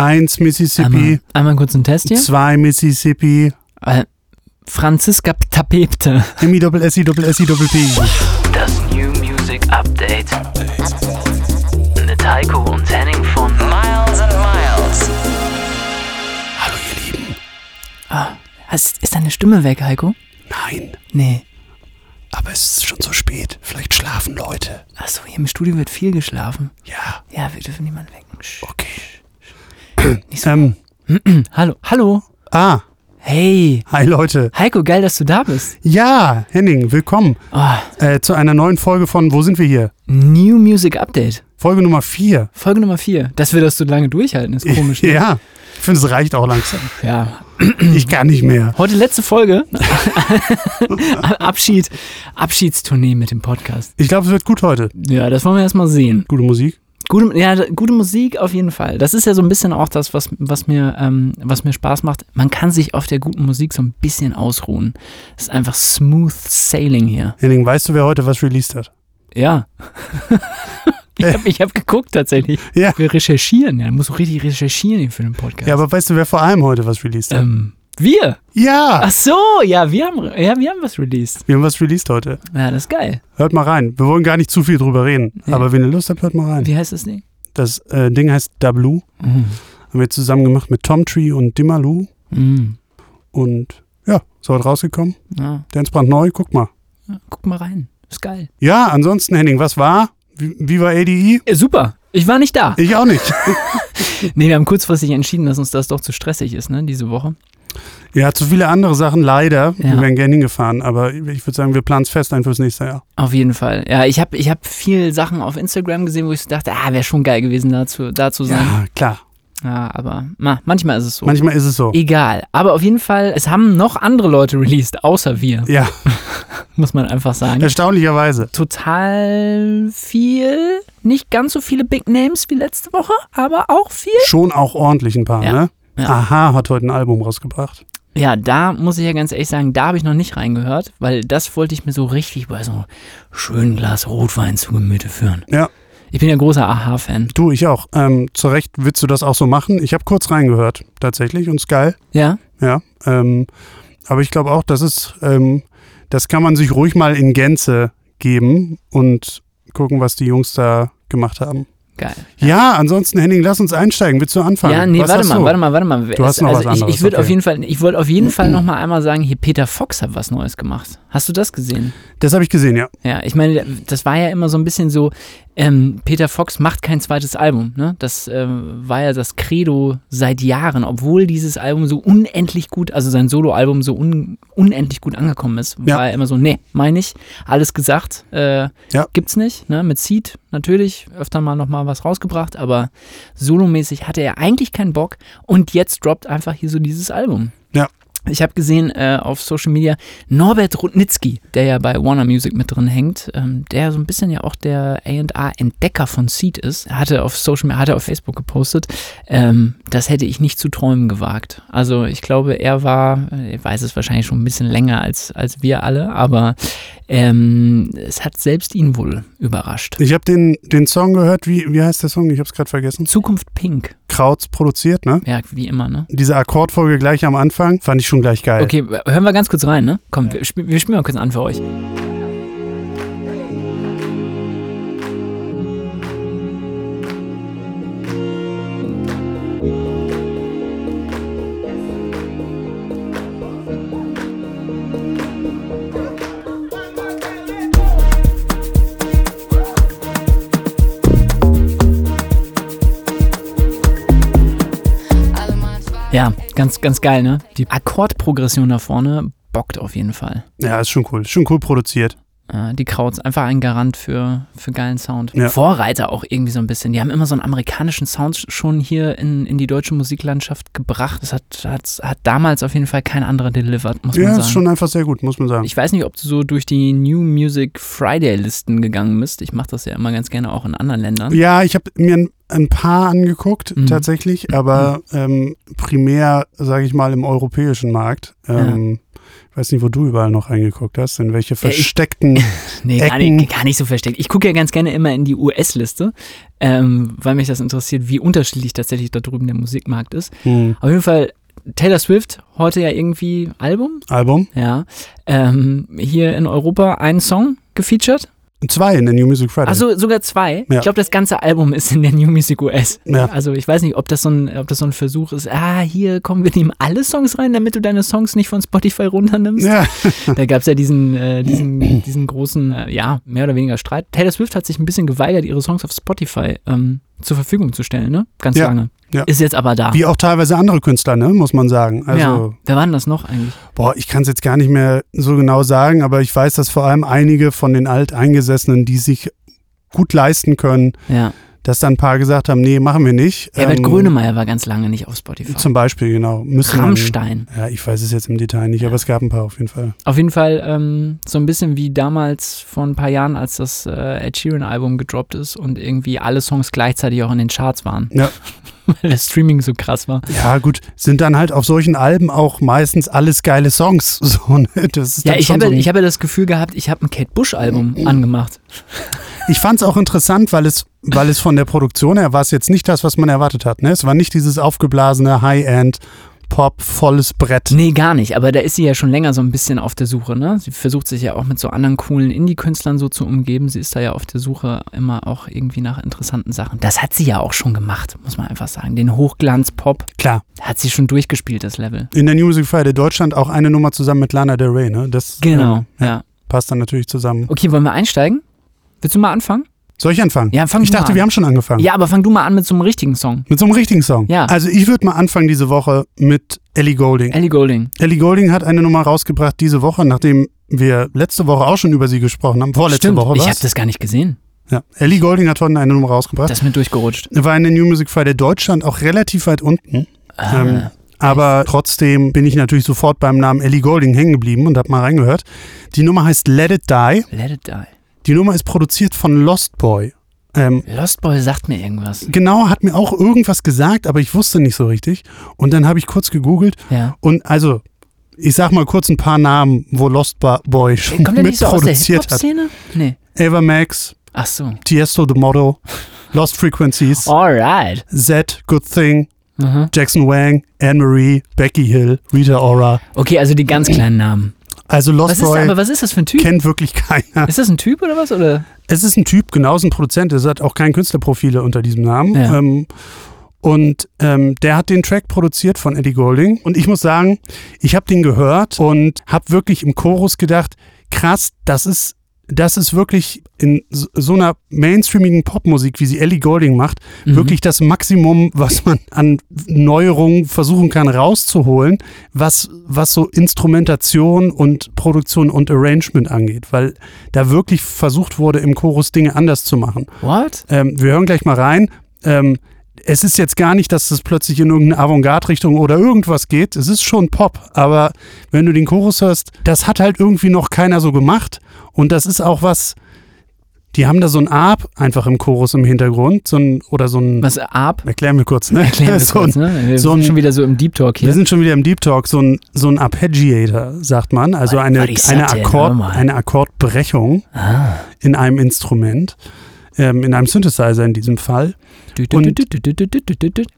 Eins Mississippi, Einmal, einmal kurz einen Test hier. zwei Mississippi, Äh, Franziska Tapete. M-I doppel S-I doppel S-I doppel P. Das New Music Update. Mit Heiko und Henning von Miles and Miles. Hallo ihr Lieben. Hast, ist deine Stimme weg, Heiko? Nein, Nee. aber es ist schon so spät. Vielleicht schlafen Leute. Achso, hier im Studio wird viel geschlafen. Ja, Ja, wir dürfen niemanden wecken. Sch- okay. Nicht so. Ähm, Hallo, hallo. ah, Hey. hi Leute. Heiko, geil, dass du da bist. Ja, Henning, willkommen Oh, äh, zu einer neuen Folge von Wo sind wir hier? New Music Update. Folge Nummer 4. Folge Nummer 4. Dass wir das so lange durchhalten, ist komisch. ne? Ja, ich finde, es reicht auch langsam. ja. Ich kann nicht mehr. Heute letzte Folge. Abschied, Abschiedstournee mit dem Podcast. Ich glaube, es wird gut heute. Ja, das wollen wir erstmal sehen. Gute Musik. Gute, ja, gute Musik auf jeden Fall. Das ist ja so ein bisschen auch das, was, was, mir, ähm, was mir Spaß macht. Man kann sich auf der guten Musik so ein bisschen ausruhen. Es ist einfach smooth sailing hier. Henning, weißt du, wer heute was released hat? Ja. ich habe ich hab geguckt tatsächlich. Ja. Wir recherchieren. Ja, muss auch richtig recherchieren hier für den Podcast. Ja, aber weißt du, wer vor allem heute was released hat? ähm, wir. Ja, Ach so, ja, wir haben, ja, wir haben was released. wir haben was released heute. Ja, das ist geil. Hört mal rein. Wir wollen gar nicht zu viel drüber reden. Ja. Aber wenn ihr Lust habt, hört mal rein. Wie heißt das Ding? Das äh, Ding heißt Dablu. Mhm. Haben wir zusammen gemacht mit Tom Tree und Dimalu. Mhm. Und ja, ist heute rausgekommen. Ja, Der ist brandneu. Guck mal. ja, guck mal rein. Ist geil. Ja, ansonsten, Henning, was war? Wie, wie war ADI? Ja, super. Ich war nicht da. Ich auch nicht. Nee, wir haben kurzfristig entschieden, dass uns das doch zu stressig ist, ne, diese Woche. Ja, zu viele andere Sachen leider. Ja. Wir wären gerne hingefahren. Aber ich würde sagen, wir planen es fest ein fürs nächste Jahr. Auf jeden Fall. Ja, ich habe ich hab viel Sachen auf Instagram gesehen, wo ich so dachte, ah, wäre schon geil gewesen, da zu, da zu sein. Ja, klar. Ja, aber ma, manchmal ist es so. Manchmal ist es so. Egal. Aber auf jeden Fall, es haben noch andere Leute released, außer wir, Ja, muss man einfach sagen. erstaunlicherweise. Total viel. Nicht ganz so viele Big Names wie letzte Woche, aber auch viel. Schon auch ordentlich ein paar, Ja. ne? Aha hat heute ein Album rausgebracht. Ja, da muss ich ja ganz ehrlich sagen, da habe ich noch nicht reingehört, weil das wollte ich mir so richtig bei so einem schönen Glas Rotwein zu Gemüte führen. Ja. Ich bin ja großer Aha-Fan. Du, ich auch. Ähm, zu Recht willst du das auch so machen. Ich habe kurz reingehört, tatsächlich, und ist geil. Ja? Ja. Ähm, aber ich glaube auch, das ist, ähm, das kann man sich ruhig mal in Gänze geben und gucken, was die Jungs da gemacht haben. Geil. Ja, ansonsten, Henning, lass uns einsteigen. Willst du anfangen? Ja, nee, Was warte mal, du? warte mal, warte mal. Du hast noch also was ich, anderes, ich würde okay. auf jeden Fall, ich wollte auf jeden Fall noch mal einmal sagen, hier Peter Fox hat was Neues gemacht. Hast du das gesehen? Das habe ich gesehen, ja. Ja, ich meine, das war ja immer so ein bisschen so, ähm, Peter Fox macht kein zweites Album, ne? Das ähm, war ja das Credo seit Jahren, obwohl dieses Album so unendlich gut, also sein Soloalbum so un, unendlich gut angekommen ist, Ja. war er immer so, nee, meine ich, alles gesagt, äh, Ja. gibt's nicht, ne? Mit Seed natürlich öfter mal noch mal was rausgebracht, aber solomäßig hatte er eigentlich keinen Bock und jetzt droppt einfach hier so dieses Album. Ja. Ich habe gesehen äh, auf Social Media Norbert Rudnitzky, der ja bei Warner Music mit drin hängt, ähm, der so ein bisschen ja auch der A&R-Entdecker von Seed ist, Er hatte auf Social Media, hatte auf Facebook gepostet, ähm, das hätte ich nicht zu träumen gewagt. Also ich glaube, er war, äh, er weiß es wahrscheinlich schon ein bisschen länger als, als wir alle, aber ähm, es hat selbst ihn wohl überrascht. Ich habe den, den Song gehört. Wie, wie heißt der Song? Ich habe es gerade vergessen. Zukunft Pink, Krauts produziert, ne? ja, wie immer, ne? Diese Akkordfolge gleich am Anfang fand ich schon gleich geil. Okay, hören wir ganz kurz rein, ne? Komm, wir, spiel, wir spielen mal kurz an für euch. Ganz, ganz geil, ne? Die Akkordprogression da vorne bockt auf jeden Fall. Ja, ist schon cool. Ist schon cool produziert. Die Krauts, einfach ein Garant für, für geilen Sound. Ja. Vorreiter auch irgendwie so ein bisschen. Die haben immer so einen amerikanischen Sound schon hier in, in die deutsche Musiklandschaft gebracht. Das hat, hat, hat damals auf jeden Fall kein anderer delivered, muss Ja, man ist sagen. schon einfach sehr gut, muss man sagen. Ich weiß nicht, ob du so durch die New Music Friday Listen gegangen bist. Ich mache das ja immer ganz gerne auch in anderen Ländern. ja, ich habe mir ein, ein paar angeguckt, Mhm. tatsächlich, aber ähm, primär, sage ich mal, im europäischen Markt. Ähm, Ich weiß nicht, wo du überall noch reingeguckt hast, in welche ich- versteckten. Nee, gar Ecken. nicht, gar nicht so versteckt. Ich gucke ja ganz gerne immer in die US-Liste, ähm, weil mich das interessiert, wie unterschiedlich tatsächlich da drüben der Musikmarkt ist. Hm, Auf jeden Fall Taylor Swift, heute ja irgendwie Album, Album. ja. Ähm, hier in Europa einen Song gefeatured. Zwei in der New Music Friday. Also sogar zwei. Ja. Ich glaube, das ganze Album ist in der New Music US. Ja. Also ich weiß nicht, ob das, so ein, ob das so ein Versuch ist, ah, hier kommen wir nehmen alle Songs rein, damit du deine Songs nicht von Spotify runternimmst. ja, Da gab es ja diesen, äh, diesen, diesen großen, äh, ja, mehr oder weniger Streit. Taylor Swift hat sich ein bisschen geweigert, ihre Songs auf Spotify ähm, zur Verfügung zu stellen, ne? Ganz Ja, lange. Ja. Ist jetzt aber da. wie auch teilweise andere Künstler, ne, muss man sagen. Also, ja. Wer war denn das noch eigentlich? boah, ich kann es jetzt gar nicht mehr so genau sagen, aber ich weiß, dass vor allem einige von den Alteingesessenen, die sich gut leisten können, Ja. dass dann ein paar gesagt haben, nee, machen wir nicht. Herbert Ähm, Grönemeyer war ganz lange nicht auf Spotify. Zum Beispiel, genau. Müssen man- Rammstein. Ja, ich weiß es jetzt im Detail nicht, aber es gab ein paar auf jeden Fall. Auf jeden Fall ähm, so ein bisschen wie damals vor ein paar Jahren, als das äh, Ed Sheeran-Album gedroppt ist und irgendwie alle Songs gleichzeitig auch in den Charts waren. Ja. Weil das Streaming so krass war. Ja, gut, sind dann halt auf solchen Alben auch meistens alles geile Songs. So, ne? Ja, ich habe, so ich habe das Gefühl gehabt, ich habe ein Kate Bush-Album angemacht. Ich fand es auch interessant, weil es, weil es von der Produktion her war es jetzt nicht das, was man erwartet hat. Ne? Es war nicht dieses aufgeblasene High-End Pop, volles Brett. Nee, gar nicht. Aber da ist sie ja schon länger so ein bisschen auf der Suche. Ne? Sie versucht sich ja auch mit so anderen coolen Indie-Künstlern so zu umgeben. Sie ist da ja auf der Suche immer auch irgendwie nach interessanten Sachen. Das hat sie ja auch schon gemacht, muss man einfach sagen. Den Hochglanz-Pop Klar. hat sie schon durchgespielt, das Level. In der New Music Friday Deutschland auch eine Nummer zusammen mit Lana Del Rey. Ne? Das Genau, äh, ja. passt dann natürlich zusammen. Okay, wollen wir einsteigen? Willst du mal anfangen? Soll ich anfangen? Ja, fang ich dachte, wir haben schon angefangen. Ja, aber fang du mal an mit so einem richtigen Song. Mit so einem richtigen Song. Ja. Also ich würde mal anfangen diese Woche mit Ellie Golding. Ellie Golding. Ellie Golding hat eine Nummer rausgebracht diese Woche, nachdem wir letzte Woche auch schon über sie gesprochen haben. Vorletzte Stimmt, Woche ich war habe das gar nicht gesehen. Ja. Ellie Golding hat heute eine Nummer rausgebracht. Das ist mir durchgerutscht. War in der New Music Friday Deutschland auch relativ weit unten. Ah, Ähm, aber trotzdem bin ich natürlich sofort beim Namen Ellie Golding hängen geblieben und habe mal reingehört. Die Nummer heißt Let It Die. Let it die. Die Nummer ist produziert von Lost Boy. Ähm, Lost Boy sagt mir irgendwas. genau, hat mir auch irgendwas gesagt, aber ich wusste nicht so richtig. Und dann habe ich kurz gegoogelt Ja. und also, ich sag mal kurz ein paar Namen, wo Lost Boy schon Kommt nicht so mitproduziert hat. Nee. Ava Max, Ach so. Tiesto The Model, Lost Frequencies, Alright. Z, Good Thing, Mhm. Jackson Wang, Anne-Marie, Becky Hill, Rita Ora. Okay, also die ganz kleinen Namen. Also Lost Was ist, Boy aber was ist das für ein Typ? kennt wirklich keiner. Ist das ein Typ oder was? Oder? Es ist ein Typ, genau, es ist ein Produzent, es hat auch kein Künstlerprofile unter diesem Namen. Ja. Ähm, und ähm, der hat den Track produziert von Eddie Golding. Und ich muss sagen, ich habe den gehört und habe wirklich im Chorus gedacht, krass, das ist, das ist wirklich in so einer mainstreamigen Popmusik, wie sie Ellie Golding macht, Mhm. wirklich das Maximum, was man an Neuerungen versuchen kann rauszuholen, was, was so Instrumentation und Produktion und Arrangement angeht, weil da wirklich versucht wurde, im Chorus Dinge anders zu machen. What? Ähm, wir hören gleich mal rein. Ähm, es ist jetzt gar nicht, dass es plötzlich in irgendeine Avantgarde-Richtung oder irgendwas geht. Es ist schon Pop, aber wenn du den Chorus hörst, das hat halt irgendwie noch keiner so gemacht. Und das ist auch was, die haben da so ein Arp einfach im Chorus im Hintergrund, so ein, oder so ein, Was, Arp? erklär mir kurz, ne? Erklären wir so kurz, ein, ne? Wir so sind ein- schon wieder so im Deep Talk wir hier. sind schon wieder im Deep Talk, so ein, so ein Arpeggiator, sagt man, also eine, eine? Akkord, eine Akkordbrechung Ah. in einem Instrument, ähm, in einem Synthesizer in diesem Fall. Und-.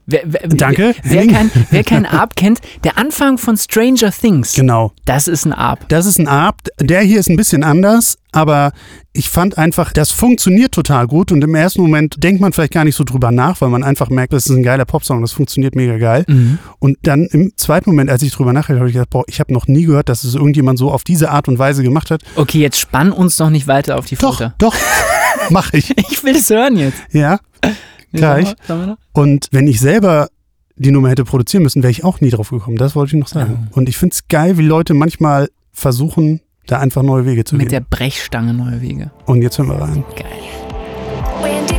Wer, wer, Danke, Wer, kein, wer kein Arp kennt, der Anfang von Stranger Things, Genau. das ist ein Arp. Das ist ein Arp. Der hier ist ein bisschen anders, aber ich fand einfach, das funktioniert total gut und im ersten Moment denkt man vielleicht gar nicht so drüber nach, weil man einfach merkt, das ist ein geiler Popsong, das funktioniert mega geil. Mhm. Und dann im zweiten Moment, als ich drüber nachgedacht habe, ich gedacht, boah, ich habe noch nie gehört, dass es irgendjemand so auf diese Art und Weise gemacht hat. Okay, jetzt spann uns doch nicht weiter auf die Doch, Folter. doch, mache ich. Ich will es hören jetzt. Ja. Gleich. Und wenn ich selber die Nummer hätte produzieren müssen, wäre ich auch nie drauf gekommen. Das wollte ich noch sagen. Und ich finde es geil, wie Leute manchmal versuchen, da einfach neue Wege zu Mit der gehen. Brechstange neue Wege. Und jetzt hören wir rein. Geil.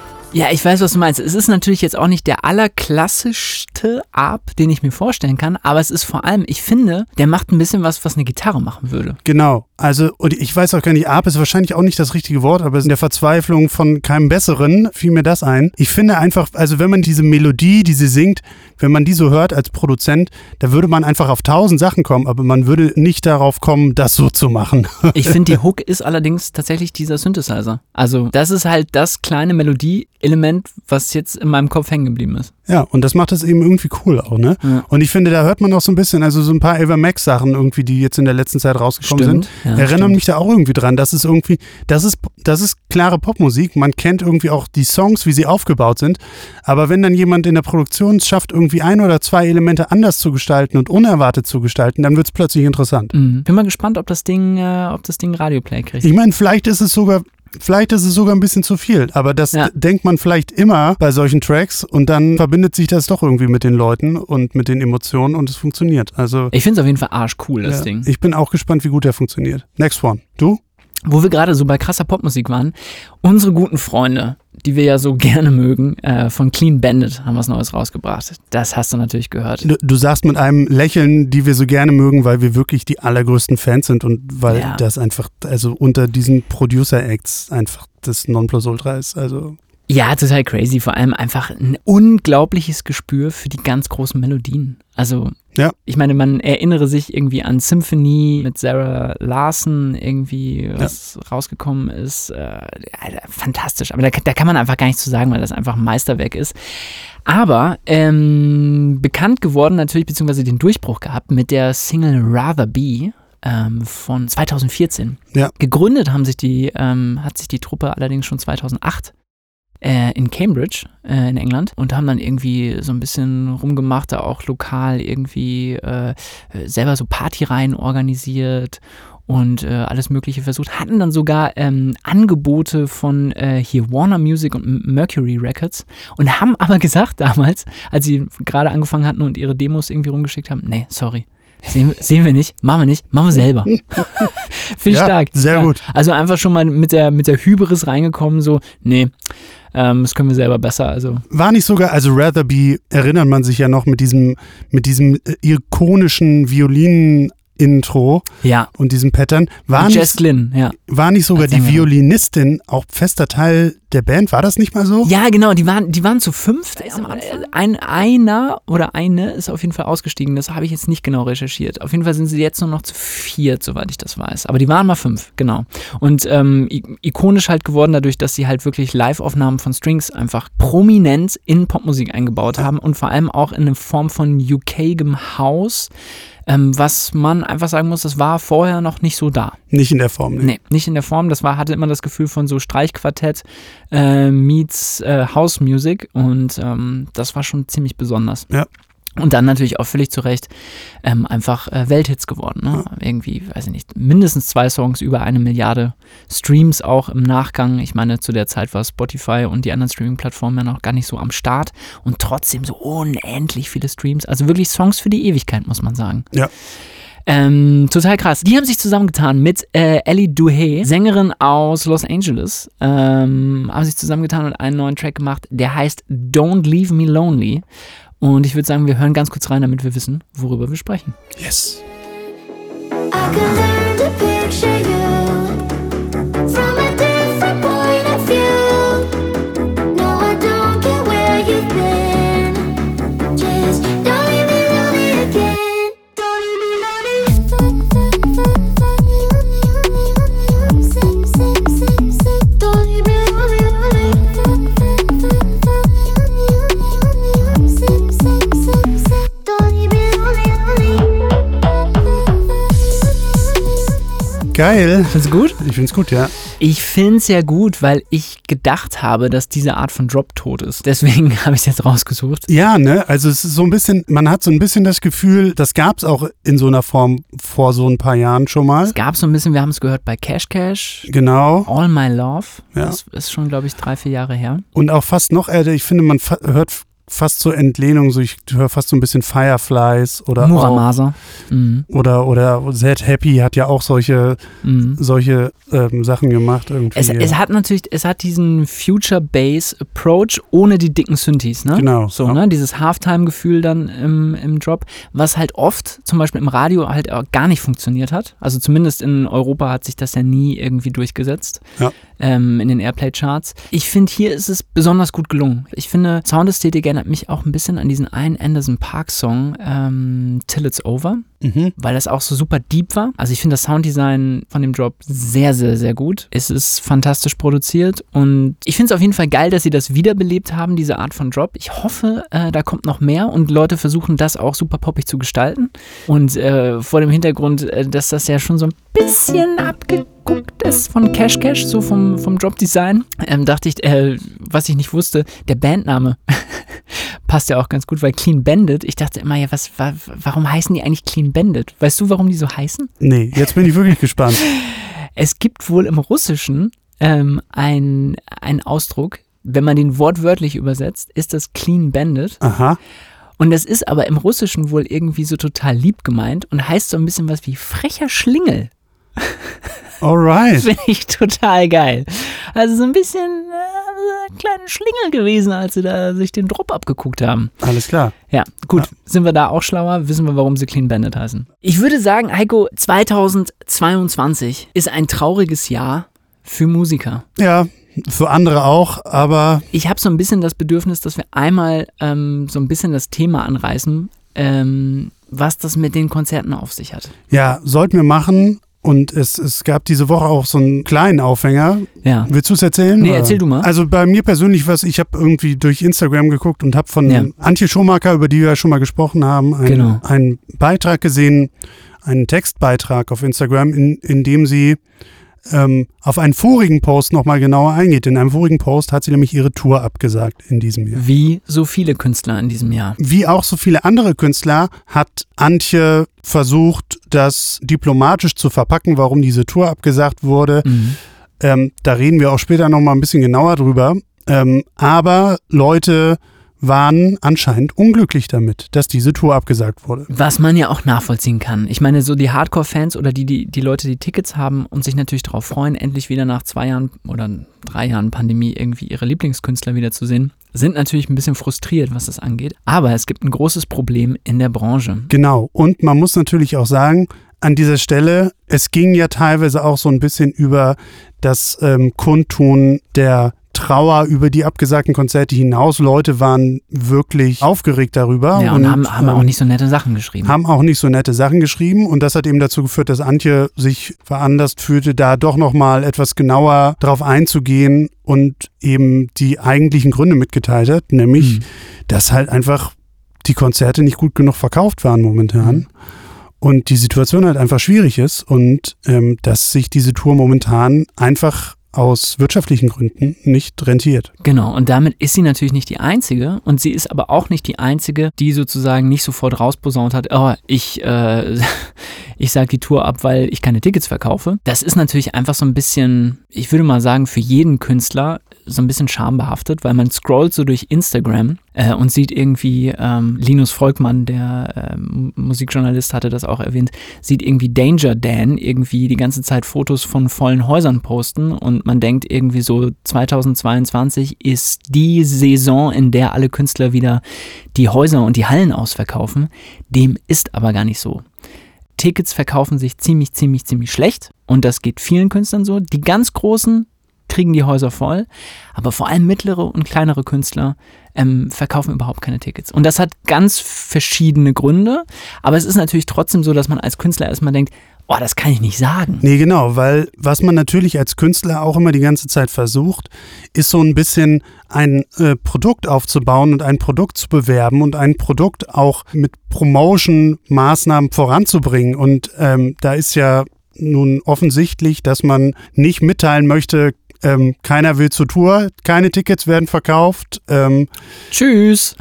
Ja, ich weiß, was du meinst. Es ist natürlich jetzt auch nicht der allerklassischste Arp, den ich mir vorstellen kann, aber es ist vor allem, ich finde, der macht ein bisschen was, was eine Gitarre machen würde. Genau. Also, und ich weiß auch gar nicht, Arp ist wahrscheinlich auch nicht das richtige Wort, aber in der Verzweiflung von keinem Besseren fiel mir das ein. Ich finde einfach, also wenn man diese Melodie, die sie singt, wenn man die so hört als Produzent, da würde man einfach auf tausend Sachen kommen, aber man würde nicht darauf kommen, das so zu machen. Ich finde, die Hook ist allerdings tatsächlich dieser Synthesizer. Also, das ist halt das kleine Melodie-Element, was jetzt in meinem Kopf hängen geblieben ist. Ja, und das macht es eben irgendwie cool auch, ne? Ja. Und ich finde, da hört man auch so ein bisschen, also so ein paar Ava Max Sachen irgendwie, die jetzt in der letzten Zeit rausgekommen Stimmt, sind, ja, erinnern stimmt. mich da auch irgendwie dran. Das ist irgendwie, das ist, das ist klare Popmusik. Man kennt irgendwie auch die Songs, wie sie aufgebaut sind. Aber wenn dann jemand in der Produktion es schafft, irgendwie ein oder zwei Elemente anders zu gestalten und unerwartet zu gestalten, dann wird es plötzlich interessant. Mhm. Bin mal gespannt, ob das Ding, äh, ob das Ding Radioplay kriegt. Ich meine, vielleicht ist es sogar. Vielleicht ist es sogar ein bisschen zu viel, aber das Ja. denkt man vielleicht immer bei solchen Tracks und dann verbindet sich das doch irgendwie mit den Leuten und mit den Emotionen und es funktioniert. Also Ich finde es auf jeden Fall arschcool, das ja, Ding. ich bin auch gespannt, wie gut der funktioniert. Next one. Du? Wo wir gerade so bei krasser Popmusik waren, unsere guten Freunde, die wir ja so gerne mögen, äh, von Clean Bandit haben was Neues rausgebracht. Das hast du natürlich gehört. du? Du sagst mit einem Lächeln, die wir so gerne mögen, weil wir wirklich die allergrößten Fans sind und weil Ja. das einfach, also unter diesen Producer-Acts einfach das Nonplusultra ist. Also Ja, total crazy. Vor allem einfach ein unglaubliches Gespür für die ganz großen Melodien. Also, Ja. ich meine, man erinnere sich irgendwie an Symphony mit Sarah Larson, irgendwie, was rausgekommen ist. Äh, Alter, fantastisch. Aber da, da kann man einfach gar nichts zu sagen, weil das einfach ein Meisterwerk ist. Aber ähm, bekannt geworden natürlich, beziehungsweise den Durchbruch gehabt mit der Single Rather Be ähm, von 2014. Ja. Gegründet haben sich die, ähm, hat sich die Truppe allerdings schon 2008 äh, in Cambridge äh, in England und haben dann irgendwie so ein bisschen rumgemacht, da auch lokal irgendwie äh, selber so Partyreihen organisiert und äh, alles Mögliche versucht. Hatten dann sogar ähm, Angebote von äh, hier Warner Music und Mercury Records und haben aber gesagt damals, als sie gerade angefangen hatten und ihre Demos irgendwie rumgeschickt haben, nee, sorry. Sehen, sehen wir nicht, machen wir nicht, machen wir selber. Finde ich Ja, stark. sehr gut. Also einfach schon mal mit der, mit der Hybris reingekommen, so, nee, ähm, das können wir selber besser. Also, war nicht sogar, also Rather Be erinnert man sich ja noch mit diesem, mit diesem äh, ikonischen Violinen-Intro ja. und diesem Pattern. War Und nicht, Jess Glynn, ja. war nicht sogar die. Violinistin auch fester Teil der Band? War das nicht mal so? Ja, genau, die waren, die waren zu fünft. Ein, einer oder eine ist auf jeden Fall ausgestiegen. Das habe ich jetzt nicht genau recherchiert. Auf jeden Fall sind sie jetzt nur noch zu viert, soweit ich das weiß. Aber die waren mal fünf, genau. Und ähm, ikonisch halt geworden dadurch, dass sie halt wirklich Live-Aufnahmen von Strings einfach prominent in Popmusik eingebaut haben und vor allem auch in eine Form von UK-gem House, ähm, was man einfach sagen muss, das war vorher noch nicht so da. Nicht in der Form. Nee. Nee, nicht in der Form. Das war, hatte immer das Gefühl von so Streichquartett äh, meets äh, House Music und ähm, das war schon ziemlich besonders. Ja. Und dann natürlich auch völlig zu Recht ähm, einfach äh, Welthits geworden. Ne? Irgendwie, weiß ich nicht, mindestens zwei Songs, über eine Milliarde Streams auch im Nachgang. Ich meine, zu der Zeit war Spotify und die anderen Streaming-Plattformen ja noch gar nicht so am Start und trotzdem so unendlich viele Streams. Also wirklich Songs für die Ewigkeit, muss man sagen. Ja. Ähm, total krass. Die haben sich zusammengetan mit äh, Ellie Duhay, Sängerin aus Los Angeles. Ähm, haben sich zusammengetan und einen neuen Track gemacht, der heißt Don't Leave Me Lonely. Und ich würde sagen, wir hören ganz kurz rein, damit wir wissen, worüber wir sprechen. Yes. I Geil. Findest du gut? Ich find's gut, ja. Ich finde es ja gut, weil ich gedacht habe, dass diese Art von Drop tot ist. Deswegen habe ich es jetzt rausgesucht. Ja, ne? Also es ist so ein bisschen, man hat so ein bisschen das Gefühl, das gab's auch in so einer Form vor so ein paar Jahren schon mal. Es gab so ein bisschen, wir haben es gehört bei Cash Cash. Genau. All My Love. Ja. Das ist schon, glaube ich, drei, vier Jahre her. Und auch fast noch älter. Ich finde, man hört fast zur Entlehnung, so ich höre fast so ein bisschen Fireflies oder auch, Muramasa. Mhm. oder oder Zed Happy hat ja auch solche Mhm. solche ähm, Sachen gemacht irgendwie. Es, es hat natürlich, es hat diesen Future Bass Approach ohne die dicken Synthes, ne? Genau, So, ja. ne? Dieses Halftime-Gefühl dann im, im Drop, was halt oft, zum Beispiel im Radio, halt auch gar nicht funktioniert hat. Also zumindest in Europa hat sich das ja nie irgendwie durchgesetzt. Ja. Ähm, in den Airplay-Charts. Ich finde, hier ist es besonders gut gelungen. Ich finde, Soundästhetik erinnert mich auch ein bisschen an diesen einen Anderson Park-Song, ähm, Till It's Over mhm. weil das auch so super deep war. Also ich finde das Sounddesign von dem Drop sehr, sehr, sehr gut. Es ist fantastisch produziert und ich finde es auf jeden Fall geil, dass sie das wiederbelebt haben, diese Art von Drop. Ich hoffe, äh, da kommt noch mehr und Leute versuchen das auch super poppig zu gestalten. Und äh, vor dem Hintergrund, äh, dass das ja schon so ein bisschen abgeguckt ist von Cash Cash, so vom, vom Drop-Design, ähm, dachte ich, äh, was ich nicht wusste, der Bandname passt ja auch ganz gut, weil Clean Bandit, ich dachte immer, ja, was, wa, warum heißen die eigentlich Clean Bandit? Weißt du, warum die so heißen? Nee, jetzt bin ich wirklich gespannt. Es gibt wohl im Russischen ähm, ein- einen Ausdruck, wenn man den wortwörtlich übersetzt, ist das Clean Bandit. Aha. Und das ist aber im Russischen wohl irgendwie so total lieb gemeint und heißt so ein bisschen was wie frecher Schlingel. Alright. Finde ich total geil. Also so ein bisschen äh, kleine Schlingel gewesen, als sie da sich den Drop abgeguckt haben. Alles klar. Ja, gut. Sind wir da auch schlauer? Wissen wir, warum sie Clean Bandit heißen? Ich würde sagen, Heiko, 2022 ist ein trauriges Jahr für Musiker. Ja, für andere auch, aber Ich habe so ein bisschen das Bedürfnis, dass wir einmal ähm, so ein bisschen das Thema anreißen, ähm, was das mit den Konzerten auf sich hat. ja, sollten wir machen. Und es, es gab diese Woche auch so einen kleinen Aufhänger. Ja. Willst du es erzählen? Nee, oder? erzähl du mal. Also bei mir persönlich was, ich habe irgendwie durch Instagram geguckt und habe von Ja. Antje Schumacher, über die wir ja schon mal gesprochen haben, einen, Genau. einen Beitrag gesehen, einen Textbeitrag auf Instagram, in, in dem sie ähm, auf einen vorigen Post nochmal genauer eingeht. In einem vorigen Post hat sie nämlich ihre Tour abgesagt in diesem Jahr. Wie so viele Künstler in diesem Jahr. Wie auch so viele andere Künstler hat Antje versucht, das diplomatisch zu verpacken, warum diese Tour abgesagt wurde. Mhm. Ähm, da reden wir auch später nochmal ein bisschen genauer drüber. Ähm, aber Leute waren anscheinend unglücklich damit, dass diese Tour abgesagt wurde. Was man ja auch nachvollziehen kann. Ich meine, so die Hardcore-Fans oder die, die, die Leute, die Tickets haben und sich natürlich darauf freuen, endlich wieder nach zwei Jahren oder drei Jahren Pandemie irgendwie ihre Lieblingskünstler wiederzusehen, sind natürlich ein bisschen frustriert, was das angeht. Aber es gibt ein großes Problem in der Branche. Genau. Und man muss natürlich auch sagen, an dieser Stelle, es ging ja teilweise auch so ein bisschen über das ähm, Kundtun der Trauer über die abgesagten Konzerte hinaus. Leute waren wirklich aufgeregt darüber. Ja, und, haben, haben ähm, auch nicht so nette Sachen geschrieben. haben auch nicht so nette Sachen geschrieben und das hat eben dazu geführt, dass Antje sich veranlasst fühlte, da doch nochmal etwas genauer drauf einzugehen und eben die eigentlichen Gründe mitgeteilt hat, nämlich, Mhm. dass halt einfach die Konzerte nicht gut genug verkauft waren momentan. Mhm. Und die Situation halt einfach schwierig ist und ähm, dass sich diese Tour momentan einfach aus wirtschaftlichen Gründen nicht rentiert. Genau, und damit ist sie natürlich nicht die Einzige und sie ist aber auch nicht die Einzige, die sozusagen nicht sofort rausposaunt hat, oh, ich, äh, ich sag die Tour ab, weil ich keine Tickets verkaufe. Das ist natürlich einfach so ein bisschen, ich würde mal sagen, für jeden Künstler so ein bisschen schambehaftet, weil man scrollt so durch Instagram äh, und sieht irgendwie, ähm, Linus Volkmann, der ähm, Musikjournalist, hatte das auch erwähnt, sieht irgendwie Danger Dan irgendwie die ganze Zeit Fotos von vollen Häusern posten und man denkt irgendwie so 2022 ist die Saison, in der alle Künstler wieder die Häuser und die Hallen ausverkaufen. Dem ist aber gar nicht so. Tickets verkaufen sich ziemlich, ziemlich, ziemlich schlecht und das geht vielen Künstlern so. Die ganz großen kriegen die Häuser voll, aber vor allem mittlere und kleinere Künstler ähm, verkaufen überhaupt keine Tickets. Und das hat ganz verschiedene Gründe, aber es ist natürlich trotzdem so, dass man als Künstler erstmal denkt, oh, das kann ich nicht sagen. Nee, genau, weil was man natürlich als Künstler auch immer die ganze Zeit versucht, ist so ein bisschen ein äh, Produkt aufzubauen und ein Produkt zu bewerben und ein Produkt auch mit Promotion-Maßnahmen voranzubringen. Und ähm, da ist ja nun offensichtlich, dass man nicht mitteilen möchte, ähm, keiner will zur Tour, keine Tickets werden verkauft. Ähm, Tschüss.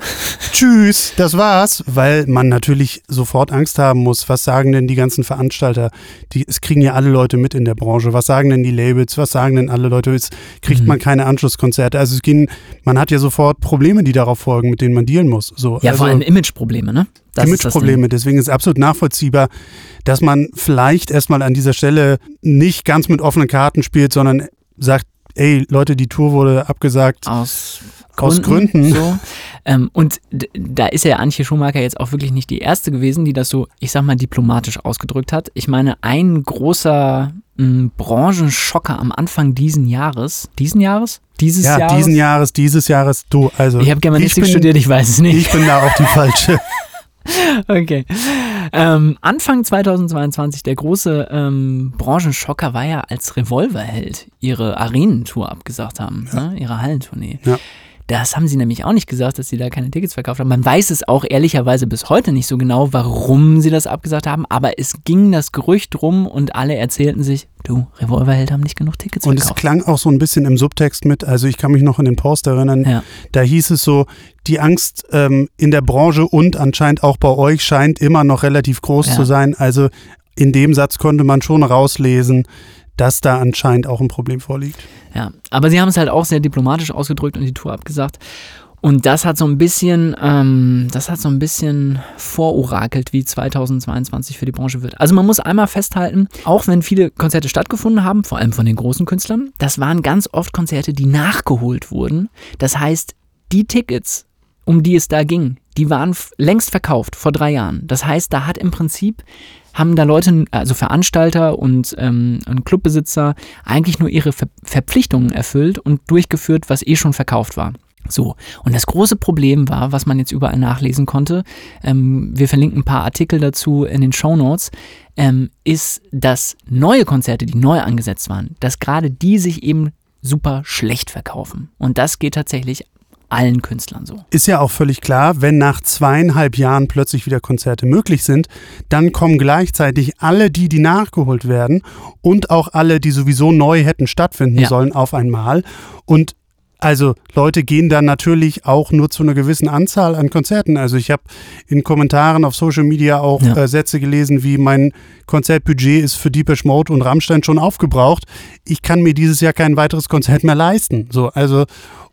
Tschüss, das war's, weil man natürlich sofort Angst haben muss. Was sagen denn die ganzen Veranstalter? Die, es kriegen ja alle Leute mit in der Branche. Was sagen denn die Labels? Was sagen denn alle Leute? Es kriegt Mhm. man keine Anschlusskonzerte. Also es gehen, man hat ja sofort Probleme, die darauf folgen, mit denen man dealen muss. So, Ja, also, vor allem Imageprobleme, ne? Das. Imageprobleme. Deswegen ist es absolut nachvollziehbar, dass man vielleicht erstmal an dieser Stelle nicht ganz mit offenen Karten spielt, sondern sagt, ey Leute, die Tour wurde abgesagt. Aus Aus Gründen. Gründen. So. Ähm, und da ist ja Antje Schumacher jetzt auch wirklich nicht die erste gewesen, die das so, ich sag mal, diplomatisch ausgedrückt hat. Ich meine, ein großer m, Branchenschocker am Anfang diesen Jahres, diesen Jahres? Dieses Ja, Jahres? diesen Jahres, dieses Jahres, du, also. Ich habe Germanistik bin- studiert, ich weiß es nicht. Ich bin da auch die falsche. Okay. Ähm, Anfang 2022, der große ähm, Branchenschocker war ja, als Revolverheld ihre Arenentour abgesagt haben, ne? ihre Hallentournee. Ja. Das haben sie nämlich auch nicht gesagt, dass sie da keine Tickets verkauft haben. Man weiß es auch ehrlicherweise bis heute nicht so genau, warum sie das abgesagt haben, aber es ging das Gerücht rum und alle erzählten sich, du, Revolverheld haben nicht genug Tickets Und es verkauft. klang auch so ein bisschen im Subtext mit, also ich kann mich noch an den Post erinnern, Ja. da hieß es so, die Angst ähm, in der Branche und anscheinend auch bei euch scheint immer noch relativ groß Ja. zu sein. Also in dem Satz konnte man schon rauslesen, dass da anscheinend auch ein Problem vorliegt. Ja, aber sie haben es halt auch sehr diplomatisch ausgedrückt und die Tour abgesagt. Und das hat so ein bisschen, ähm, das hat so ein bisschen vorurakelt, wie 2022 für die Branche wird. Also man muss einmal festhalten, auch wenn viele Konzerte stattgefunden haben, vor allem von den großen Künstlern, das waren ganz oft Konzerte, die nachgeholt wurden. Das heißt, die Tickets, um die es da ging, die waren längst verkauft vor drei Jahren. Das heißt, da hat im Prinzip haben da Leute, also Veranstalter und, ähm, und Clubbesitzer, eigentlich nur ihre Ver Verpflichtungen erfüllt und durchgeführt, was eh schon verkauft war. So, und das große Problem war, was man jetzt überall nachlesen konnte, ähm, wir verlinken ein paar Artikel dazu in den Show Notes, ähm, ist, dass neue Konzerte, die neu angesetzt waren, dass gerade die sich eben super schlecht verkaufen. Und das geht tatsächlich allen Künstlern so. Ist ja auch völlig klar, wenn nach zweieinhalb Jahren plötzlich wieder Konzerte möglich sind, dann kommen gleichzeitig alle die, die nachgeholt werden und auch alle, die sowieso neu hätten stattfinden Ja. sollen, auf einmal. Und also Leute gehen dann natürlich auch nur zu einer gewissen Anzahl an Konzerten. Also ich habe in Kommentaren auf Social Media auch Ja. äh, Sätze gelesen wie mein Konzertbudget ist für Deepesh Mode und Rammstein schon aufgebraucht. Ich kann mir dieses Jahr kein weiteres Konzert mehr leisten. So, also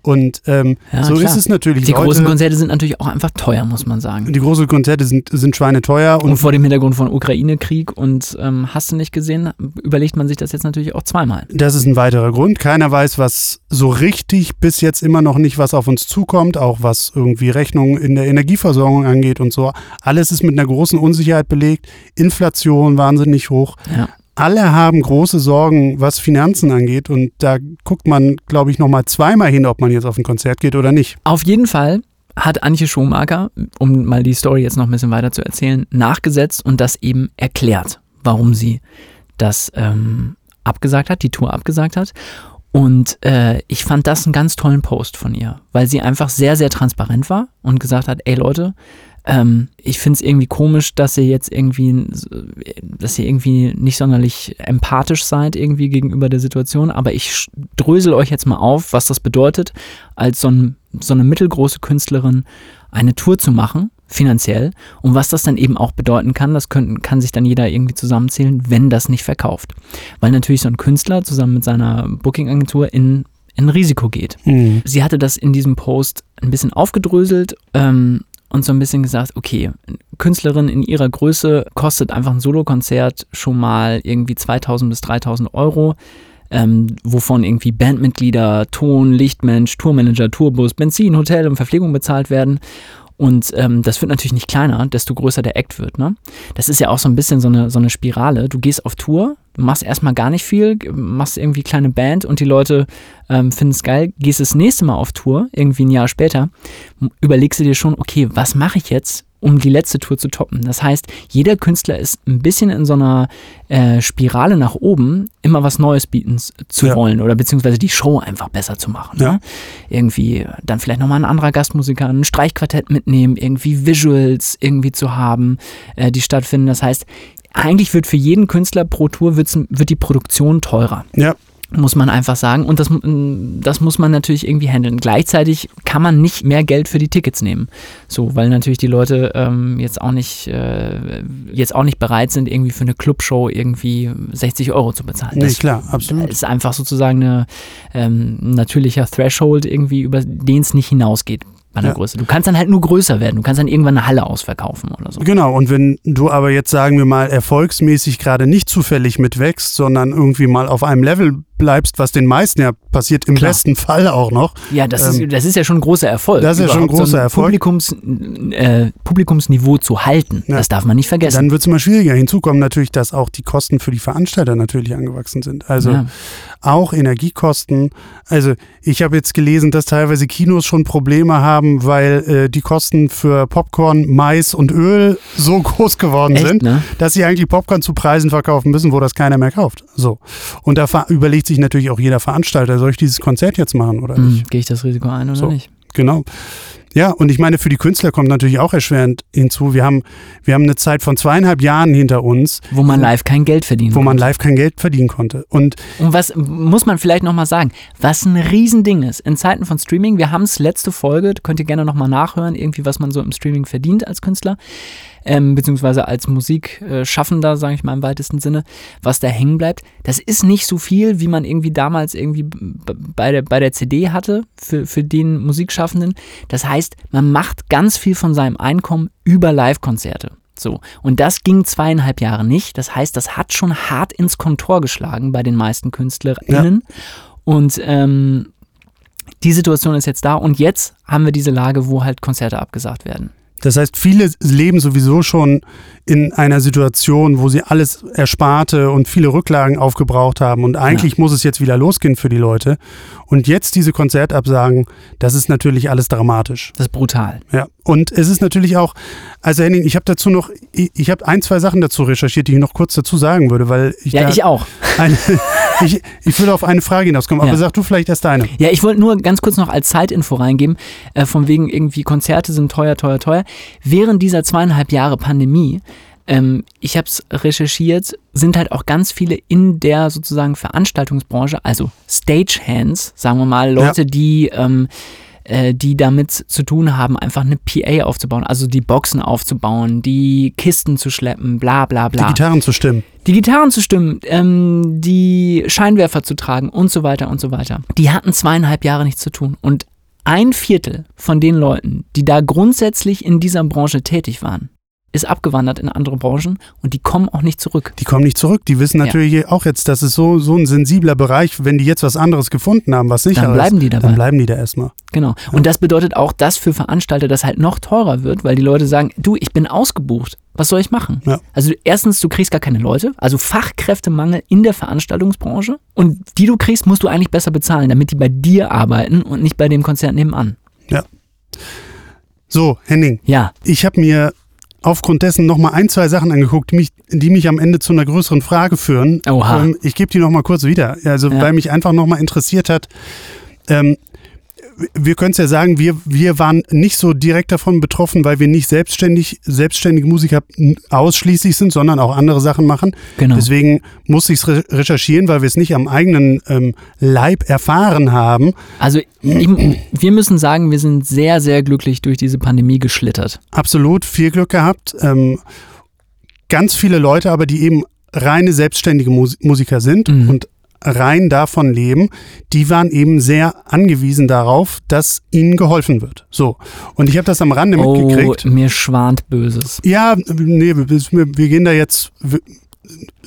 und ähm, Ja, so klar. ist es natürlich. Die Leute, großen Konzerte sind natürlich auch einfach teuer, muss man sagen. die großen Konzerte sind, sind schweineteuer Und und vor dem Hintergrund von Ukraine-Krieg und ähm, hast du nicht gesehen, überlegt man sich das jetzt natürlich auch zweimal. das ist ein weiterer Grund. Keiner weiß, was so richtig bis jetzt immer noch nicht, was auf uns zukommt, auch was irgendwie Rechnungen in der Energieversorgung angeht und so. Alles ist mit einer großen Unsicherheit belegt. Inflation wahnsinnig hoch. Ja. Alle haben große Sorgen, was Finanzen angeht. Und da guckt man, glaube ich, nochmal zweimal hin, ob man jetzt auf ein Konzert geht oder nicht. Auf jeden Fall hat Antje Schumacher, um mal die Story jetzt noch ein bisschen weiter zu erzählen, nachgesetzt und das eben erklärt, warum sie das ähm, abgesagt hat, die Tour abgesagt hat. Und äh, ich fand das einen ganz tollen Post von ihr, weil sie einfach sehr, sehr transparent war und gesagt hat, ey Leute, ähm, ich finde es irgendwie komisch, dass ihr jetzt irgendwie, dass ihr irgendwie nicht sonderlich empathisch seid irgendwie gegenüber der Situation, aber ich drösel euch jetzt mal auf, was das bedeutet, als so, ein, so eine mittelgroße Künstlerin eine Tour zu machen, finanziell, und was das dann eben auch bedeuten kann, das können, kann sich dann jeder irgendwie zusammenzählen, wenn das nicht verkauft. Weil natürlich so ein Künstler zusammen mit seiner Booking-Agentur in, in Risiko geht. Mhm. Sie hatte das in diesem Post ein bisschen aufgedröselt ähm, und so ein bisschen gesagt, okay, Künstlerin in ihrer Größe kostet einfach ein Solokonzert schon mal irgendwie 2000 bis 3000 Euro, ähm, wovon irgendwie Bandmitglieder, Ton, Lichtmensch, Tourmanager, Tourbus, Benzin, Hotel und Verpflegung bezahlt werden. Und ähm, das wird natürlich nicht kleiner, desto größer der Act wird. Ne? Das ist ja auch so ein bisschen so eine, so eine Spirale. Du gehst auf Tour, machst erstmal gar nicht viel, machst irgendwie kleine Band und die Leute ähm, finden es geil. Gehst das nächste Mal auf Tour, irgendwie ein Jahr später, überlegst du dir schon, okay, was mache ich jetzt, um die letzte Tour zu toppen? Das heißt, jeder Künstler ist ein bisschen in so einer äh, Spirale nach oben, immer was Neues bieten zu Ja. wollen oder beziehungsweise die Show einfach besser zu machen. Ja. Ne? Irgendwie dann vielleicht nochmal ein anderer Gastmusiker, ein Streichquartett mitnehmen, irgendwie Visuals irgendwie zu haben, äh, die stattfinden. Das heißt, eigentlich wird für jeden Künstler pro Tour wird die Produktion teurer. Ja. Muss man einfach sagen. Und das, das muss man natürlich irgendwie handeln. Gleichzeitig kann man nicht mehr Geld für die Tickets nehmen. So, weil natürlich die Leute ähm, jetzt auch nicht äh, jetzt auch nicht bereit sind, irgendwie für eine Clubshow irgendwie 60 Euro zu bezahlen. Nee, Das klar, absolut. ist einfach sozusagen eine ähm, ein natürlicher Threshold irgendwie, über den es nicht hinausgeht Ja. Größe. Du kannst dann halt nur größer werden. Du kannst dann irgendwann eine Halle ausverkaufen oder so. Genau, und wenn du aber jetzt, sagen wir mal, erfolgsmäßig gerade nicht zufällig mitwächst, sondern irgendwie mal auf einem Level bleibst, was den meisten ja passiert, im Klar. besten Fall auch noch. Ja, das, Ähm, ist, das ist ja schon ein großer Erfolg. das ist ja schon ein großer ein Erfolg. Publikums, äh, Publikumsniveau zu halten. Ja. Das darf man nicht vergessen. Dann wird es immer schwieriger. Hinzu kommt natürlich, dass auch die Kosten für die Veranstalter natürlich angewachsen sind. Also Ja. auch Energiekosten. Also ich habe jetzt gelesen, dass teilweise Kinos schon Probleme haben, weil äh, die Kosten für Popcorn, Mais und Öl so groß geworden Echt, sind, ne? dass sie eigentlich Popcorn zu Preisen verkaufen müssen, wo das keiner mehr kauft. So. Und da ver- überlegt sich natürlich auch jeder Veranstalter, soll ich dieses Konzert jetzt machen oder nicht? Hm, Gehe ich das Risiko ein oder So. nicht? Genau. Ja, und ich meine, für die Künstler kommt natürlich auch erschwerend hinzu. Wir haben, wir haben eine Zeit von zweieinhalb Jahren hinter uns, Wo man live kein Geld verdienen wo man konnte. live kein Geld verdienen konnte. Und Und was muss man vielleicht nochmal sagen, was ein Riesending ist in Zeiten von Streaming, wir haben es letzte Folge, könnt ihr gerne nochmal nachhören, irgendwie was man so im Streaming verdient als Künstler, ähm, beziehungsweise als Musikschaffender, sage ich mal im weitesten Sinne, was da hängen bleibt. Das ist nicht so viel, wie man irgendwie damals irgendwie bei der, bei der CD hatte für, für den Musikschaffenden. Das heißt, man macht ganz viel von seinem Einkommen über Live-Konzerte. So. Und das ging zweieinhalb Jahre nicht. Das heißt, das hat schon hart ins Kontor geschlagen bei den meisten KünstlerInnen. Und ähm, die Situation ist jetzt da und jetzt haben wir diese Lage, wo halt Konzerte abgesagt werden. Das heißt, viele leben sowieso schon in einer Situation, wo sie alles Ersparte und viele Rücklagen aufgebraucht haben. Und eigentlich muss es jetzt wieder losgehen für die Leute. Und jetzt diese Konzertabsagen, das ist natürlich alles dramatisch. Das ist brutal. Ja, und es ist natürlich auch, also Henning, ich habe dazu noch, ich, ich habe ein, zwei Sachen dazu recherchiert, die ich noch kurz dazu sagen würde, weil ich Ja, ich auch. Eine, ich, ich will auf eine Frage hinauskommen, aber Ja. sag du vielleicht erst deine. Ja, ich wollte nur ganz kurz noch als Zeitinfo reingeben, äh, von wegen irgendwie Konzerte sind teuer, teuer, teuer. Während dieser zweieinhalb Jahre Pandemie, ähm, ich habe es recherchiert, sind halt auch ganz viele in der sozusagen Veranstaltungsbranche, also Stagehands, sagen wir mal, Leute, die ähm, äh, die damit zu tun haben, einfach eine PA aufzubauen, also die Boxen aufzubauen, die Kisten zu schleppen, bla bla bla Die Gitarren zu stimmen. die Gitarren zu stimmen, ähm, die Scheinwerfer zu tragen und so weiter und so weiter. Die hatten zweieinhalb Jahre nichts zu tun. Und ein Viertel von den Leuten, die da grundsätzlich in dieser Branche tätig waren, ist abgewandert in andere Branchen und die kommen auch nicht zurück. Die kommen nicht zurück. Die wissen natürlich auch jetzt, das ist so, so ein sensibler Bereich, wenn die jetzt was anderes gefunden haben, was sicher Dann bleiben die dabei. Dann bleiben die da erstmal. Genau. Und das bedeutet auch, dass für Veranstalter das halt noch teurer wird, weil die Leute sagen, du, ich bin ausgebucht. Was soll ich machen? Ja. Also erstens, du kriegst gar keine Leute, also Fachkräftemangel in der Veranstaltungsbranche. Und die du kriegst, musst du eigentlich besser bezahlen, damit die bei dir arbeiten und nicht bei dem Konzert nebenan. So, Henning, Ja, ich habe mir aufgrund dessen nochmal ein, zwei Sachen angeguckt, die mich, die mich am Ende zu einer größeren Frage führen. Oha. Ähm, ich gebe die nochmal kurz wieder. Also, Ja. weil mich einfach nochmal interessiert hat, ähm, wir können es ja sagen, wir, wir waren nicht so direkt davon betroffen, weil wir nicht selbstständig, selbstständige Musiker ausschließlich sind, sondern auch andere Sachen machen. genau. Deswegen musste ich es re recherchieren, weil wir es nicht am eigenen ähm, Leib erfahren haben. Also ich, wir müssen sagen, wir sind sehr, sehr glücklich durch diese Pandemie geschlittert. Absolut viel Glück gehabt. Ähm, ganz viele Leute aber, die eben reine selbstständige Mus Musiker sind Mhm. und rein davon leben, die waren eben sehr angewiesen darauf, dass ihnen geholfen wird. So. Und ich habe das am Rande Oh, mitgekriegt. mir schwant Böses. Ja, nee, wir, gehen da jetzt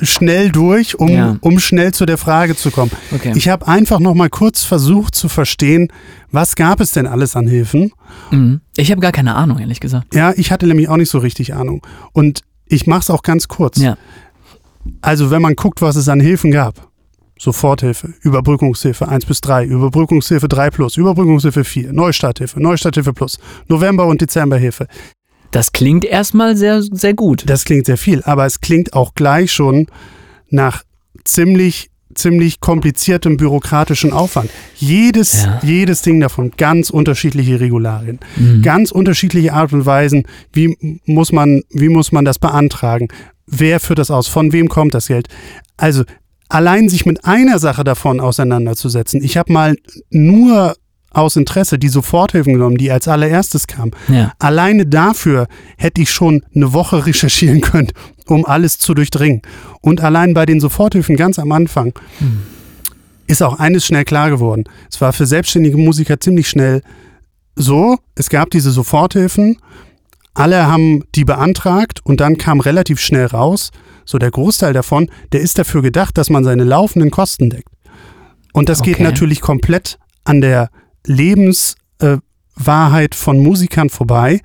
schnell durch, um, Ja. um schnell zu der Frage zu kommen. Okay. Ich habe einfach noch mal kurz versucht zu verstehen, was gab es denn alles an Hilfen? Mhm. Ich habe gar keine Ahnung, ehrlich gesagt. Ja, ich hatte nämlich auch nicht so richtig Ahnung. Und ich mache es auch ganz kurz. Ja. Also wenn man guckt, was es an Hilfen gab. Soforthilfe, Überbrückungshilfe 1 bis 3, Überbrückungshilfe 3 plus, Überbrückungshilfe 4, Neustarthilfe, Neustarthilfe plus, November- und Dezemberhilfe. Das klingt erstmal sehr, sehr gut. Das klingt sehr viel, aber es klingt auch gleich schon nach ziemlich ziemlich kompliziertem bürokratischen Aufwand. Jedes, Ja. jedes Ding davon, ganz unterschiedliche Regularien, Mhm. ganz unterschiedliche Art und Weisen, wie muss man, wie muss man das beantragen? Wer führt das aus? Von wem kommt das Geld? Also allein sich mit einer Sache davon auseinanderzusetzen. Ich habe mal nur aus Interesse die Soforthilfen genommen, die als allererstes kamen. Ja. Alleine dafür hätte ich schon eine Woche recherchieren können, um alles zu durchdringen. Und allein bei den Soforthilfen ganz am Anfang ist auch eines schnell klar geworden. Es war für selbstständige Musiker ziemlich schnell so, es gab diese Soforthilfen, alle haben die beantragt und dann kam relativ schnell raus, so der Großteil davon, der ist dafür gedacht, dass man seine laufenden Kosten deckt. Und das geht Okay. natürlich komplett an der Lebenswahrheit äh, von Musikern vorbei.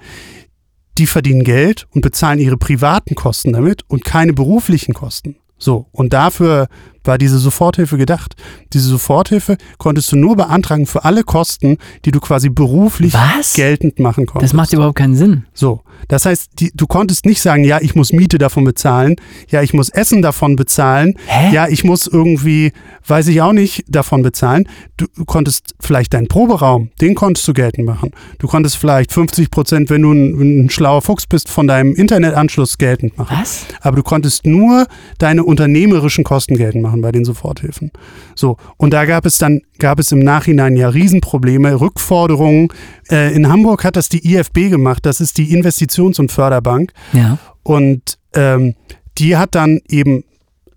Die verdienen Geld und bezahlen ihre privaten Kosten damit und keine beruflichen Kosten. So, und dafür war diese Soforthilfe gedacht. Diese Soforthilfe konntest du nur beantragen für alle Kosten, die du quasi beruflich Was? geltend machen konntest. Das macht überhaupt keinen Sinn. So, das heißt, die, du konntest nicht sagen, ja, ich muss Miete davon bezahlen, ja, ich muss Essen davon bezahlen, Hä? ja, ich muss irgendwie, weiß ich auch nicht, davon bezahlen. Du konntest vielleicht deinen Proberaum, den konntest du geltend machen. Du konntest vielleicht 50 Prozent, wenn du ein, ein schlauer Fuchs bist, von deinem Internetanschluss geltend machen. Was? Aber du konntest nur deine unternehmerischen Kosten geltend machen bei den Soforthilfen. So, und da gab es dann, gab es im Nachhinein ja Riesenprobleme, Rückforderungen. Äh, in Hamburg hat das die IFB gemacht, das ist die Investitions- und Förderbank. Ja. Und ähm, die hat dann eben,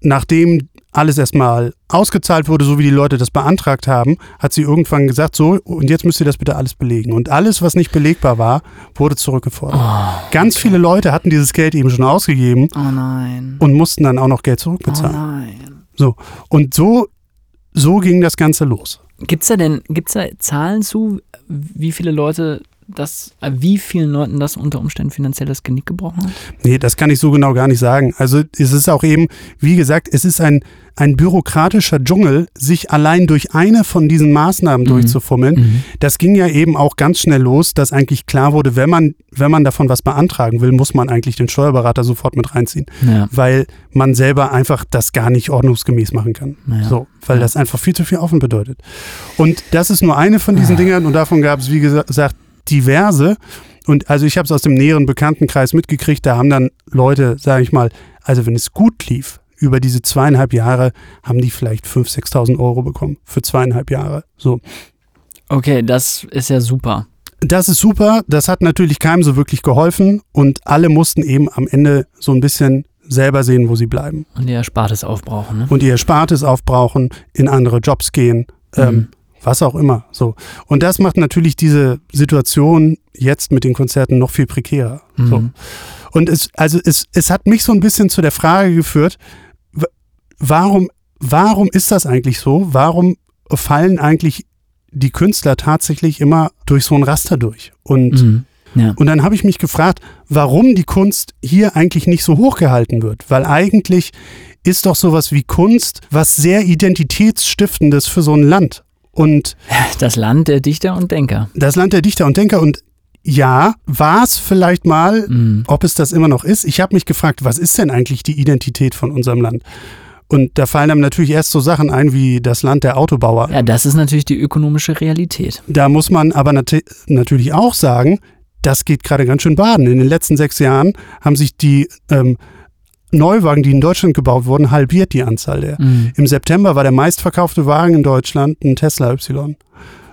nachdem alles erstmal ausgezahlt wurde, so wie die Leute das beantragt haben, hat sie irgendwann gesagt, so, und jetzt müsst ihr das bitte alles belegen. Und alles, was nicht belegbar war, wurde zurückgefordert. Ganz viele Leute hatten dieses Geld eben schon ausgegeben Oh und mussten dann auch noch Geld Oh zurückbezahlen. nein. So, und so, so ging das Ganze los. Gibt's da denn, gibt's da Zahlen zu, wie viele Leute das, äh, wie vielen Leuten das unter Umständen finanziell das Genick gebrochen hat? Nee, das kann ich so genau gar nicht sagen. Also es ist auch eben, wie gesagt, es ist ein, ein bürokratischer Dschungel, sich allein durch eine von diesen Maßnahmen durchzufummeln. Das ging ja eben auch ganz schnell los, dass eigentlich klar wurde, wenn man, wenn man davon was beantragen will, muss man eigentlich den Steuerberater sofort mit reinziehen. Ja. Weil man selber einfach das gar nicht ordnungsgemäß machen kann. Ja. So, weil Ja. das einfach viel zu viel Aufwand bedeutet. Und das ist nur eine von diesen Dingern und davon gab es, wie gesa- gesagt, diverse. Und also ich habe es aus dem näheren Bekanntenkreis mitgekriegt, da haben dann Leute, sage ich mal, also wenn es gut lief, über diese zweieinhalb Jahre haben die vielleicht 5.000, 6.000 Euro bekommen für zweieinhalb Jahre. So, Okay, das ist ja super. das ist super. Das hat natürlich keinem so wirklich geholfen und alle mussten eben am Ende so ein bisschen selber sehen, wo sie bleiben Und ihr Erspartes aufbrauchen, ne? und ihr Erspartes aufbrauchen, in andere Jobs gehen, ähm, Mhm. Was auch immer. So und das macht natürlich diese Situation jetzt mit den Konzerten noch viel prekärer. So. Mhm. Und es, also es, es hat mich so ein bisschen zu der Frage geführt, warum, warum ist das eigentlich so? Warum fallen eigentlich die Künstler tatsächlich immer durch so ein Raster durch? Und, Mhm. Ja. und dann habe ich mich gefragt, warum die Kunst hier eigentlich nicht so hochgehalten wird. Weil eigentlich ist doch sowas wie Kunst was sehr Identitätsstiftendes für so ein Land. Und Das Land der Dichter und Denker. das Land der Dichter und Denker und ja, war es vielleicht mal, Mhm. ob es das immer noch ist. Ich habe mich gefragt, was ist denn eigentlich die Identität von unserem Land? Und da fallen einem natürlich erst so Sachen ein wie das Land der Autobauer. Ja, das ist natürlich die ökonomische Realität. Da muss man aber nat natürlich auch sagen, das geht gerade ganz schön baden. In den letzten sechs Jahren haben sich die ähm, Neuwagen, die in Deutschland gebaut wurden, halbiert die Anzahl der. Mhm. Im September war der meistverkaufte Wagen in Deutschland ein Tesla Y.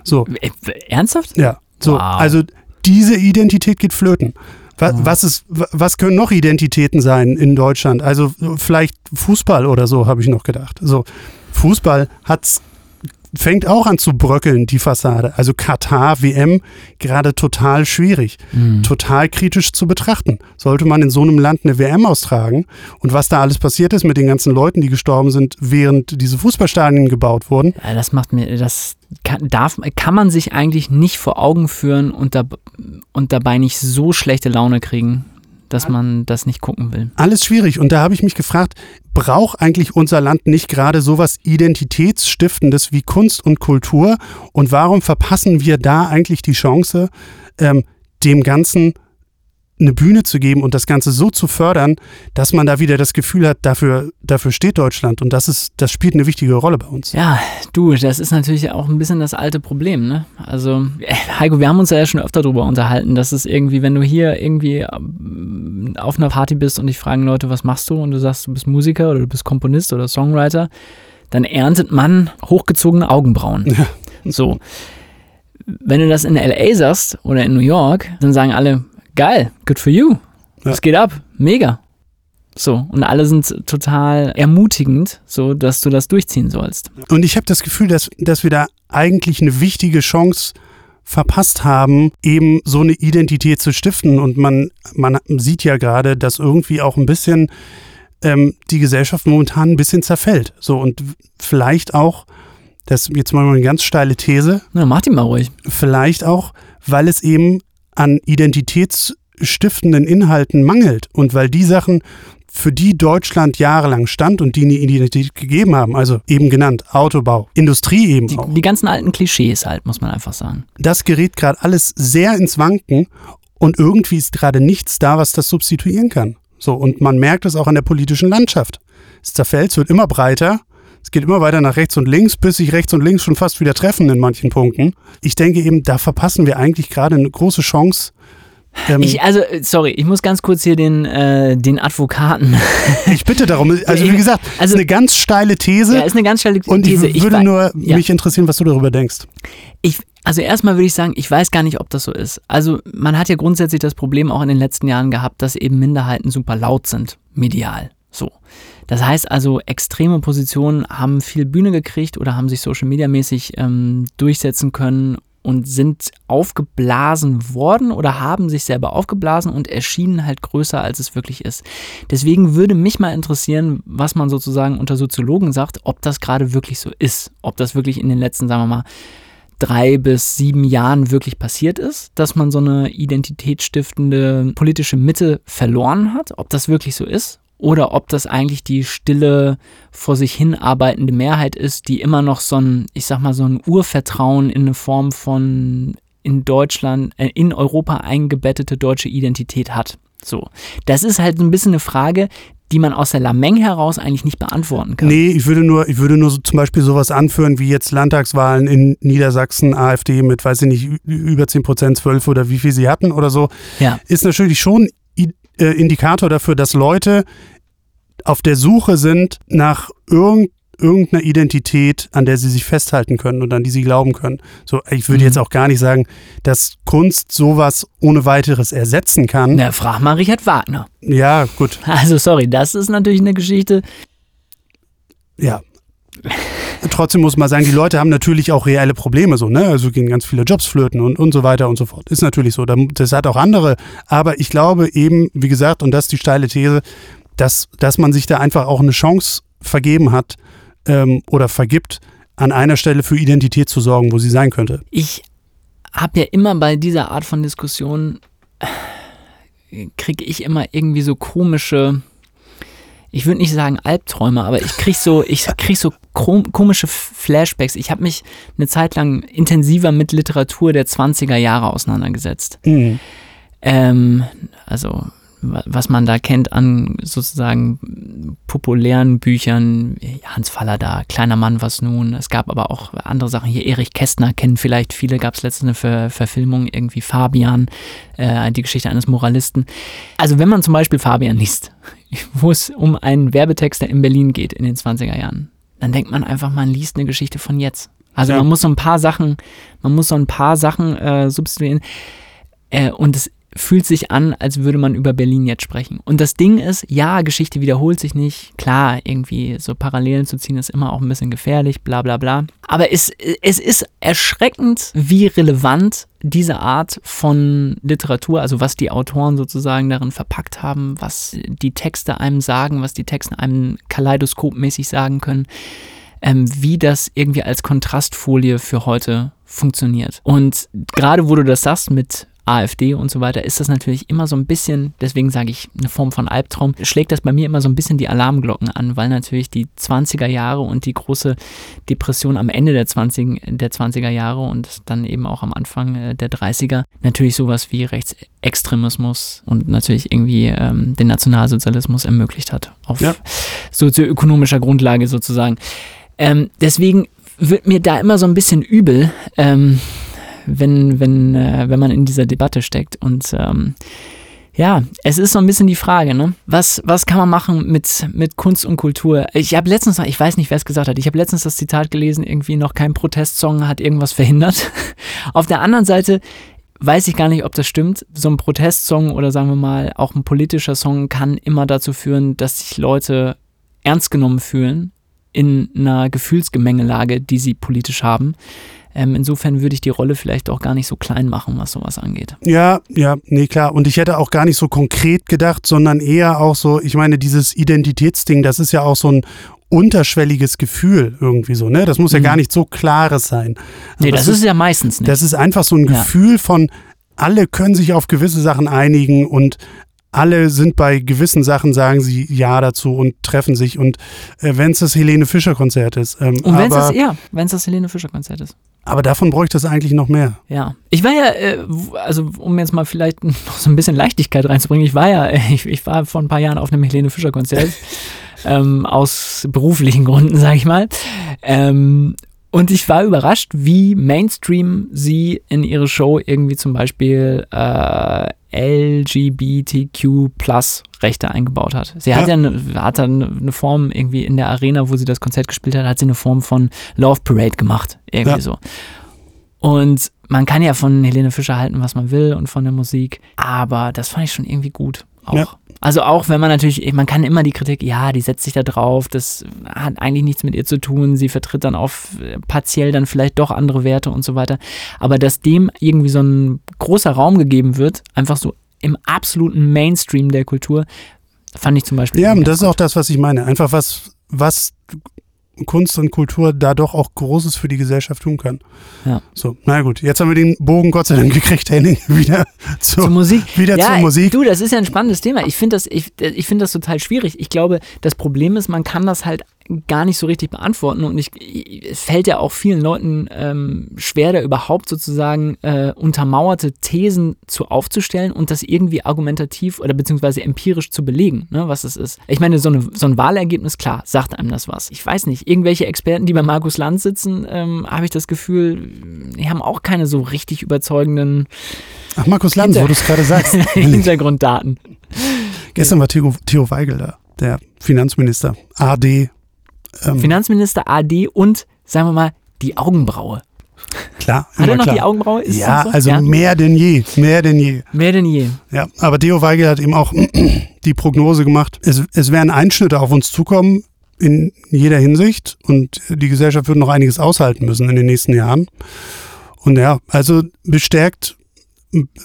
So, Ernsthaft? Ja, so, Wow. also diese Identität geht flöten. Was, was, ist, wa- was können noch Identitäten sein in Deutschland? Also vielleicht Fußball oder so, habe ich noch gedacht. So, Fußball hat's, fängt auch an zu bröckeln, die Fassade. Also Katar, WM, gerade total schwierig, Mhm. total kritisch zu betrachten. Sollte man in so einem Land eine WM austragen und was da alles passiert ist mit den ganzen Leuten, die gestorben sind, während diese Fußballstadien gebaut wurden, Ja, das macht mir, das kann, darf, kann man sich eigentlich nicht vor Augen führen und, da, und dabei nicht so schlechte Laune kriegen, dass man das nicht gucken will. alles schwierig. Und da habe ich mich gefragt, braucht eigentlich unser Land nicht gerade sowas Identitätsstiftendes wie Kunst und Kultur? Und warum verpassen wir da eigentlich die Chance, ähm, dem Ganzen eine Bühne zu geben und das Ganze so zu fördern, dass man da wieder das Gefühl hat, dafür, dafür steht Deutschland und das ist, das spielt eine wichtige Rolle bei uns. Ja, du, das ist natürlich auch ein bisschen das alte Problem, ne? Also, äh, Heiko, wir haben uns ja schon öfter darüber unterhalten, dass es irgendwie, wenn du hier irgendwie ähm, auf einer Party bist und dich fragen Leute, was machst du? Und du sagst, du bist Musiker oder du bist Komponist oder Songwriter, dann erntet man hochgezogene Augenbrauen. So. Wenn du das in LA sagst oder in New York, dann sagen alle, geil, good for you. Es geht ab, mega. So, und alle sind total ermutigend, so dass du das durchziehen sollst. Und ich habe das Gefühl, dass, dass wir da eigentlich eine wichtige Chance verpasst haben, eben so eine Identität zu stiften. Und man, man sieht ja gerade, dass irgendwie auch ein bisschen ähm, die Gesellschaft momentan ein bisschen zerfällt. So und vielleicht auch, das jetzt mal eine ganz steile These, Na, mach die mal ruhig. vielleicht auch, weil es eben an identitätsstiftenden Inhalten mangelt und weil die Sachen, für die Deutschland jahrelang stand und die eine Identität gegeben haben, also eben genannt Autobau, Industrie eben Die, auch, die ganzen alten Klischees halt, muss man einfach sagen. das gerät gerade alles sehr ins Wanken und irgendwie ist gerade nichts da, was das substituieren kann. So, und man merkt es auch an der politischen Landschaft. Es zerfällt, es wird immer breiter, es geht immer weiter nach rechts und links, bis sich rechts und links schon fast wieder treffen in manchen Punkten. Ich denke eben, da verpassen wir eigentlich gerade eine große Chance. Ähm, Ich, also, äh, sorry, ich muss ganz kurz hier den, äh, den Advokaten. ich bitte darum, also wie gesagt, es Also- ist eine ganz steile These ja, ist eine ganz schnelle und ich These. würde wei- nur ja. mich interessieren, was du darüber denkst. Ich, also erstmal würde ich sagen, ich weiß gar nicht, ob das so ist. Also man hat ja grundsätzlich das Problem auch in den letzten Jahren gehabt, dass eben Minderheiten super laut sind, medial. So. Das heißt also, extreme Positionen haben viel Bühne gekriegt oder haben sich social media mäßig ähm, durchsetzen können und sind aufgeblasen worden oder haben sich selber aufgeblasen und erschienen halt größer, als es wirklich ist. Deswegen würde mich mal interessieren, was man sozusagen unter Soziologen sagt, ob das gerade wirklich so ist. Ob das wirklich in den letzten, sagen wir mal, drei bis sieben Jahren wirklich passiert ist, dass man so eine identitätsstiftende politische Mitte verloren hat, ob das wirklich so ist oder ob das eigentlich die stille, vor sich hin arbeitende Mehrheit ist, die immer noch so ein, ich sag mal, so ein Urvertrauen in eine Form von in Deutschland, äh, in Europa eingebettete deutsche Identität hat. So. Das ist halt so ein bisschen eine Frage, die man aus der Lameng heraus eigentlich nicht beantworten kann. Nee, ich würde nur, ich würde nur so zum Beispiel sowas anführen wie jetzt Landtagswahlen in Niedersachsen, AfD mit, weiß ich nicht, über 10 Prozent, 12 oder wie viel sie hatten oder so. Ja. ist natürlich schon äh, Indikator dafür, dass Leute auf der Suche sind nach irgend, irgendeiner Identität, an der sie sich festhalten können und an die sie glauben können. So, ich würde Mhm. jetzt auch gar nicht sagen, dass Kunst sowas ohne weiteres ersetzen kann. Na, frag mal Richard Wagner. Ja, gut, Also sorry, das ist natürlich eine Geschichte. ja. Trotzdem muss man sagen, die Leute haben natürlich auch reelle Probleme, so, ne? Also gehen ganz viele Jobs flöten und, und so weiter und so fort. Ist natürlich so. Da- Das hat auch andere. Aber ich glaube eben, wie gesagt, und das ist die steile These, dass, dass man sich da einfach auch eine Chance vergeben hat ähm, oder vergibt, an einer Stelle für Identität zu sorgen, wo sie sein könnte. Ich habe ja immer bei dieser Art von Diskussion, kriege ich immer irgendwie so komische, ich würde nicht sagen Albträume, aber ich kriege so, ich krieg so komische Flashbacks. Ich habe mich eine Zeit lang intensiver mit Literatur der 20er Jahre auseinandergesetzt. Mhm. Ähm, also was man da kennt an sozusagen populären Büchern, Hans Fallada, Kleiner Mann, was nun. Es gab aber auch andere Sachen hier. Erich Kästner kennen vielleicht viele, gab es letztens eine Ver Verfilmung, irgendwie Fabian, äh, die Geschichte eines Moralisten. Also wenn man zum Beispiel Fabian liest, wo es um einen Werbetexter in Berlin geht in den 20er Jahren, dann denkt man einfach, man liest eine Geschichte von jetzt. Also Ja. man muss so ein paar Sachen, man muss so ein paar Sachen äh, substituieren. Äh, und es fühlt sich an, als würde man über Berlin jetzt sprechen. Und das Ding ist, ja, Geschichte wiederholt sich nicht. Klar, irgendwie so Parallelen zu ziehen ist immer auch ein bisschen gefährlich, bla bla bla. Aber es, es ist erschreckend, wie relevant diese Art von Literatur, also was die Autoren sozusagen darin verpackt haben, was die Texte einem sagen, was die Texte einem kaleidoskopmäßig sagen können, ähm, wie das irgendwie als Kontrastfolie für heute funktioniert. Und gerade wo du das sagst mit AfD und so weiter, ist das natürlich immer so ein bisschen, deswegen sage ich eine Form von Albtraum, schlägt das bei mir immer so ein bisschen die Alarmglocken an, weil natürlich die 20er Jahre und die große Depression am Ende der 20, der 20er Jahre und dann eben auch am Anfang äh, der 30er natürlich sowas wie Rechtsextremismus und natürlich irgendwie ähm, den Nationalsozialismus ermöglicht hat auf Ja. sozioökonomischer Grundlage sozusagen. Ähm, deswegen wird mir da immer so ein bisschen übel, ähm, wenn, wenn, äh, wenn man in dieser Debatte steckt. Und ähm, Ja, es ist so ein bisschen die Frage, ne? Was, was kann man machen mit, mit Kunst und Kultur? Ich habe letztens, ich weiß nicht, wer es gesagt hat, ich habe letztens das Zitat gelesen, irgendwie noch kein Protestsong hat irgendwas verhindert. Auf der anderen Seite weiß ich gar nicht, ob das stimmt. So ein Protestsong oder sagen wir mal auch ein politischer Song kann immer dazu führen, dass sich Leute ernst genommen fühlen in einer Gefühlsgemengelage, die sie politisch haben. Ähm, insofern würde ich die Rolle vielleicht auch gar nicht so klein machen, was sowas angeht. Ja, ja, nee, klar. Und ich hätte auch gar nicht so konkret gedacht, sondern eher auch so, ich meine, dieses Identitätsding, das ist ja auch so ein unterschwelliges Gefühl irgendwie so, ne? Das muss ja Mhm. gar nicht so klares sein. Nee, Aber das es ist ja meistens nicht. Das ist einfach so ein Ja. Gefühl von, alle können sich auf gewisse Sachen einigen und alle sind bei gewissen Sachen, sagen sie Ja dazu und treffen sich. Und äh, wenn es das Helene Fischer-Konzert ist. Ähm, Und wenn es das, ja, wenn es das Helene Fischer-Konzert ist. aber davon bräuchte es eigentlich noch mehr. Ja. Ich war ja, äh, also um jetzt mal vielleicht noch so ein bisschen Leichtigkeit reinzubringen, ich war ja, ich, ich war vor ein paar Jahren auf einem Helene Fischer-Konzert. ähm, aus beruflichen Gründen, sag ich mal. Ähm, und ich war überrascht, wie Mainstream sie in ihre Show irgendwie zum Beispiel äh, LGBTQ Plus Rechte eingebaut hat. Sie hat Ja. ja eine, hat dann eine Form irgendwie in der Arena, wo sie das Konzert gespielt hat, hat sie eine Form von Love Parade gemacht. Irgendwie Ja. so. Und man kann ja von Helene Fischer halten, was man will und von der Musik, aber das fand ich schon irgendwie gut. Auch. Ja. Also auch wenn man natürlich, man kann immer die Kritik, ja, die setzt sich da drauf, das hat eigentlich nichts mit ihr zu tun, sie vertritt dann auf äh, partiell dann vielleicht doch andere Werte und so weiter. Aber dass dem irgendwie so ein großer Raum gegeben wird, einfach so im absoluten Mainstream der Kultur, fand ich zum Beispiel. Ja, das ist auch das, was ich meine. Einfach was, was Kunst und Kultur da doch auch Großes für die Gesellschaft tun kann. Ja. So, na gut, jetzt haben wir den Bogen Gott sei Dank gekriegt, Henning, wieder zu, Zur Musik. wieder ja, zur Musik. Du, das ist ja ein spannendes Thema. Ich finde das, ich, ich finde das total schwierig. Ich glaube, das Problem ist, man kann das halt gar nicht so richtig beantworten und ich, es fällt ja auch vielen Leuten ähm, schwer, da überhaupt sozusagen äh, untermauerte Thesen zu aufzustellen und das irgendwie argumentativ oder beziehungsweise empirisch zu belegen, ne, was es ist. Ich meine, so, eine, so ein Wahlergebnis, klar, sagt einem das was. Ich weiß nicht, irgendwelche Experten, die bei Markus Land sitzen, ähm, habe ich das Gefühl, die haben auch keine so richtig überzeugenden Ach, Markus Lanz, wo du es gerade sagst. Hintergrunddaten. Gestern war Theo, Theo Weigel da, der Finanzminister, AD. Ähm, Finanzminister AD und, sagen wir mal, die Augenbraue. klar, Hat er noch klar. die Augenbraue? Ist ja, so? also mehr denn je, mehr denn je. Mehr denn je. Ja, aber Theo Weigel hat eben auch die Prognose gemacht, es, es werden Einschnitte auf uns zukommen in jeder Hinsicht und die Gesellschaft wird noch einiges aushalten müssen in den nächsten Jahren. Und ja, also bestärkt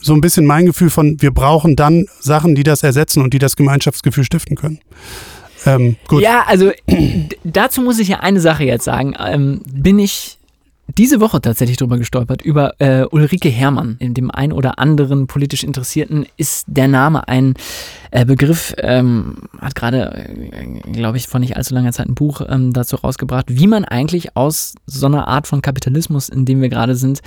so ein bisschen mein Gefühl von, wir brauchen dann Sachen, die das ersetzen und die das Gemeinschaftsgefühl stiften können. Ähm, gut. Ja, also dazu muss ich ja eine Sache jetzt sagen. Ähm, bin ich diese Woche tatsächlich drüber gestolpert, über äh, Ulrike Herrmann. In dem ein oder anderen politisch Interessierten ist der Name ein äh, Begriff, ähm, hat gerade, äh, glaube ich, vor nicht allzu langer Zeit ein Buch ähm, dazu rausgebracht, wie man eigentlich aus so einer Art von Kapitalismus, in dem wir gerade sind,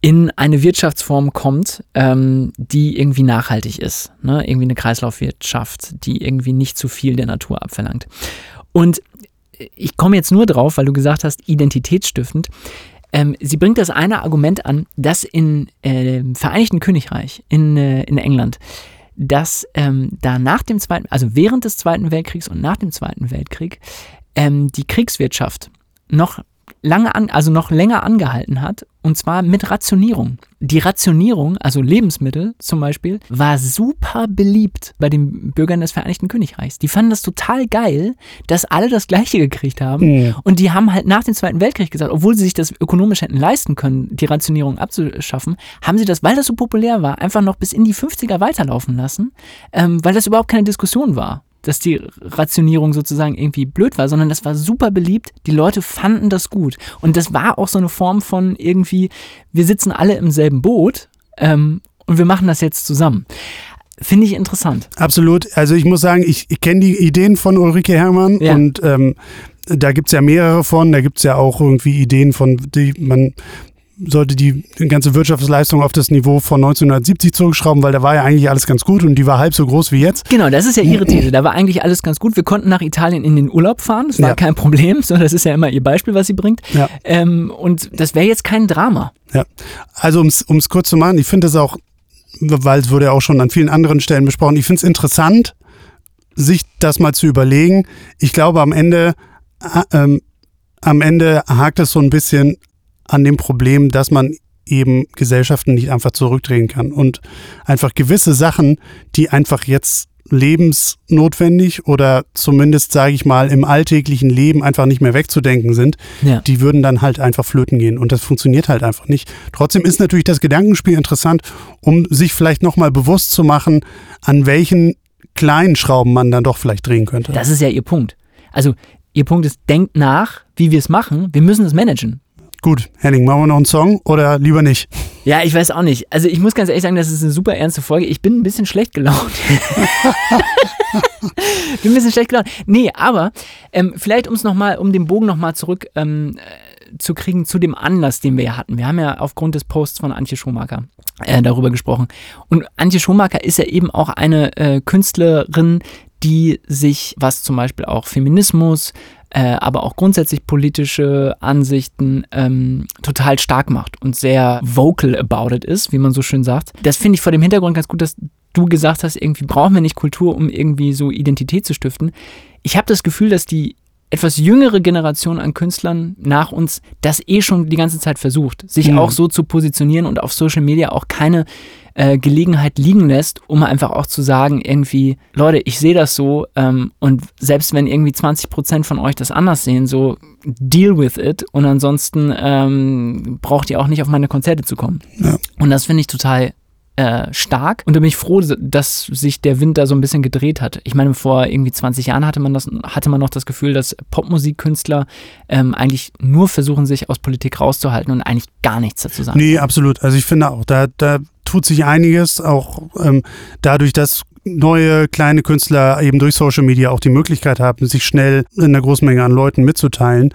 in eine Wirtschaftsform kommt, ähm, die irgendwie nachhaltig ist. Ne? Irgendwie eine Kreislaufwirtschaft, die irgendwie nicht zu viel der Natur abverlangt. Und ich komme jetzt nur drauf, weil du gesagt hast, identitätsstiftend. Ähm, sie bringt das eine Argument an, dass in äh, im Vereinigten Königreich, in, äh, in England, dass ähm, da nach dem Zweiten, also während des Zweiten Weltkriegs und nach dem Zweiten Weltkrieg, ähm, die Kriegswirtschaft noch lange an, also noch länger angehalten hat, und zwar mit Rationierung. Die Rationierung, also Lebensmittel zum Beispiel, war super beliebt bei den Bürgern des Vereinigten Königreichs. Die fanden das total geil, dass alle das Gleiche gekriegt haben. Mhm. Und die haben halt nach dem Zweiten Weltkrieg gesagt, obwohl sie sich das ökonomisch hätten leisten können, die Rationierung abzuschaffen, haben sie das, weil das so populär war, einfach noch bis in die 50er weiterlaufen lassen, ähm, weil das überhaupt keine Diskussion war dass die Rationierung sozusagen irgendwie blöd war, sondern das war super beliebt. Die Leute fanden das gut. Und das war auch so eine Form von irgendwie, wir sitzen alle im selben Boot ähm, und wir machen das jetzt zusammen. Finde ich interessant. Absolut. Also ich muss sagen, ich, ich kenne die Ideen von Ulrike Herrmann Ja. und ähm, da gibt es ja mehrere von. Da gibt es ja auch irgendwie Ideen von, die man sollte die ganze Wirtschaftsleistung auf das Niveau von 1970 zurückschrauben, weil da war ja eigentlich alles ganz gut und die war halb so groß wie jetzt. Genau, das ist ja ihre These. Da war eigentlich alles ganz gut. Wir konnten nach Italien in den Urlaub fahren. Das war Ja. kein Problem. So, das ist ja immer ihr Beispiel, was sie bringt. Ja. Ähm, und das wäre jetzt kein Drama. Ja. Also um es kurz zu machen, ich finde das auch weil es wurde ja auch schon an vielen anderen Stellen besprochen. Ich finde es interessant, sich das mal zu überlegen. Ich glaube, am Ende, äh, ähm, am Ende hakt es so ein bisschen an dem Problem, dass man eben Gesellschaften nicht einfach zurückdrehen kann und einfach gewisse Sachen, die einfach jetzt lebensnotwendig oder zumindest, sage ich mal, im alltäglichen Leben einfach nicht mehr wegzudenken sind, Ja. die würden dann halt einfach flöten gehen und das funktioniert halt einfach nicht. Trotzdem ist natürlich das Gedankenspiel interessant, um sich vielleicht nochmal bewusst zu machen, an welchen kleinen Schrauben man dann doch vielleicht drehen könnte. Das ist ja ihr Punkt. Also, ihr Punkt ist, denkt nach, wie wir es machen. Wir müssen es managen. Gut, Henning, machen wir noch einen Song oder lieber nicht? Ja, ich weiß auch nicht. Also ich muss ganz ehrlich sagen, das ist eine super ernste Folge. Ich bin ein bisschen schlecht gelaunt. bin ein bisschen schlecht gelaunt. Nee, aber ähm, vielleicht um es nochmal, um den Bogen nochmal zurück ähm, äh, zu kriegen zu dem Anlass, den wir ja hatten. Wir haben ja aufgrund des Posts von Antje Schumacher äh, darüber gesprochen. Und Antje Schumacher ist ja eben auch eine äh, Künstlerin, die sich, was zum Beispiel auch Feminismus, äh, aber auch grundsätzlich politische Ansichten ähm, total stark macht und sehr vocal about it ist, wie man so schön sagt. Das finde ich vor dem Hintergrund ganz gut, dass du gesagt hast, irgendwie brauchen wir nicht Kultur, um irgendwie so Identität zu stiften. Ich habe das Gefühl, dass die etwas jüngere Generation an Künstlern nach uns das eh schon die ganze Zeit versucht, sich Mhm. auch so zu positionieren und auf Social Media auch keine äh, Gelegenheit liegen lässt, um einfach auch zu sagen, irgendwie, Leute, ich sehe das so ähm, und selbst wenn irgendwie 20 Prozent von euch das anders sehen, so deal with it und ansonsten ähm, braucht ihr auch nicht auf meine Konzerte zu kommen. Ja. Und das finde ich total äh, stark und da bin ich froh, dass sich der Wind da so ein bisschen gedreht hat. Ich meine, vor irgendwie 20 Jahren hatte man das, hatte man noch das Gefühl, dass Popmusikkünstler ähm, eigentlich nur versuchen, sich aus Politik rauszuhalten und eigentlich gar nichts dazu sagen. Nee, absolut. Also ich finde auch, da, da tut sich einiges, auch ähm, dadurch, dass neue kleine Künstler eben durch Social Media auch die Möglichkeit haben, sich schnell in einer großen Menge an Leuten mitzuteilen,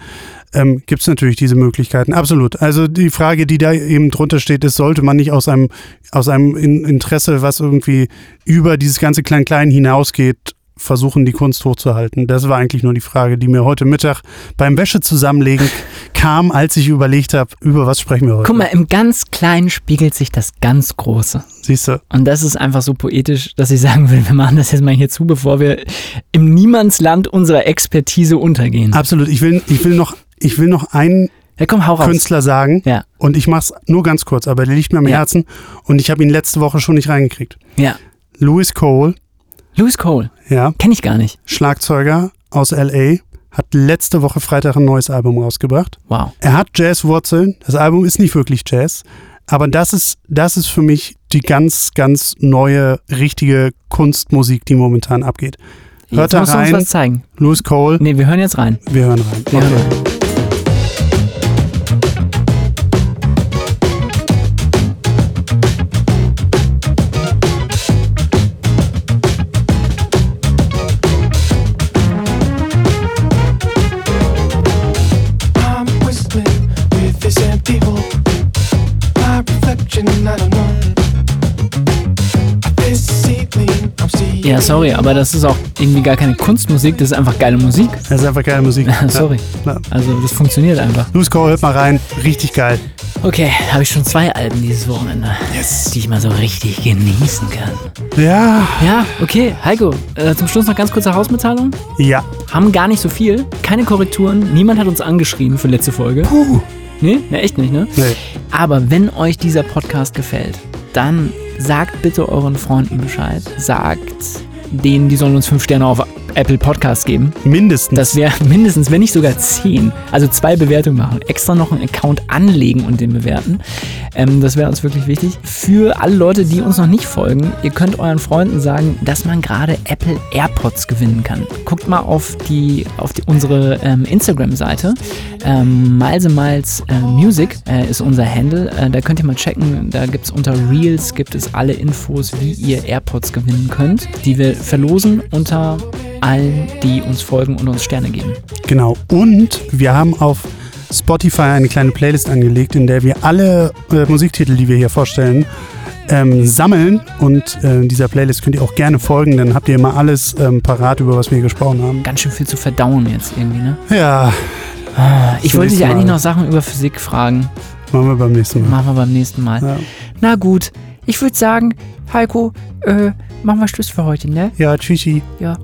ähm, gibt es natürlich diese Möglichkeiten. Absolut. Also die Frage, die da eben drunter steht, ist, sollte man nicht aus einem, aus einem In- Interesse, was irgendwie über dieses ganze Klein-Klein hinausgeht, versuchen, die Kunst hochzuhalten? Das war eigentlich nur die Frage, die mir heute Mittag beim Wäsche zusammenlegen kam, als ich überlegt habe, über was sprechen wir heute. Guck mal, im ganz Kleinen spiegelt sich das ganz Große. Siehst du? Und das ist einfach so poetisch, dass ich sagen will, wir machen das jetzt mal hier zu, bevor wir im Niemandsland unserer Expertise untergehen. Absolut. Ich will, ich will noch, ich will noch einen Ja, komm. Künstler sagen. Ja, Und ich mach's nur ganz kurz, aber der liegt mir am Ja. Herzen. Und ich habe ihn letzte Woche schon nicht reingekriegt. ja. Louis Cole, Louis Cole, ja, kenne ich gar nicht. Schlagzeuger aus LA, hat letzte Woche Freitag ein neues Album rausgebracht. Wow. Er hat Jazzwurzeln. Das Album ist nicht wirklich Jazz. Aber das ist, das ist für mich die ganz, ganz neue, richtige Kunstmusik, die momentan abgeht. Hört Jetzt da du uns rein. was zeigen. Louis Cole, Nee, wir hören jetzt rein. wir hören rein. Okay. I'm Ja, sorry, aber das ist auch irgendwie gar keine Kunstmusik, das ist einfach geile Musik. Das ist einfach geile Musik. sorry. Ja. Also, das funktioniert einfach. Louis Cole, hört mal rein. Richtig geil. Okay, habe ich schon zwei Alben dieses Wochenende, die ich mal so richtig genießen kann. Ja, Ja, okay, Heiko, äh, zum Schluss noch ganz kurze Hausmitteilung. ja. Haben gar nicht so viel, keine Korrekturen, niemand hat uns angeschrieben für letzte Folge. Puh. Nee, ne, echt nicht, ne? Nee. Aber wenn euch dieser Podcast gefällt, dann sagt bitte euren Freunden Bescheid. Sagt denen, die sollen uns fünf Sterne auf Apple Podcast geben. Mindestens. Das wäre mindestens, wenn nicht sogar zehn. Also zwei Bewertungen machen. Extra noch einen Account anlegen und den bewerten. Ähm, das wäre uns wirklich wichtig. Für alle Leute, die uns noch nicht folgen, ihr könnt euren Freunden sagen, dass man gerade Apple AirPods gewinnen kann. Guckt mal auf die auf die, unsere ähm, Instagram-Seite. Ähm, Miles Miles äh, Music äh, ist unser Handle. Äh, da könnt ihr mal checken. Da gibt es unter Reels gibt es alle Infos, wie ihr AirPods gewinnen könnt, die wir verlosen unter allen, die uns folgen und uns Sterne geben. Genau. Und wir haben auf Spotify eine kleine Playlist angelegt, in der wir alle äh, Musiktitel, die wir hier vorstellen, ähm, sammeln. Und äh, dieser Playlist könnt ihr auch gerne folgen, dann habt ihr immer alles ähm, parat, über was wir gesprochen haben. Ganz schön viel zu verdauen jetzt irgendwie, ne? Ja, Ich Zum wollte dich nächsten eigentlich noch Sachen über Physik fragen. machen wir beim nächsten Mal. Machen wir beim nächsten Mal. Ja. Na gut, Ich würde sagen, Heiko, äh, machen wir Schluss für heute, ne? Ja, tschüssi. Ja.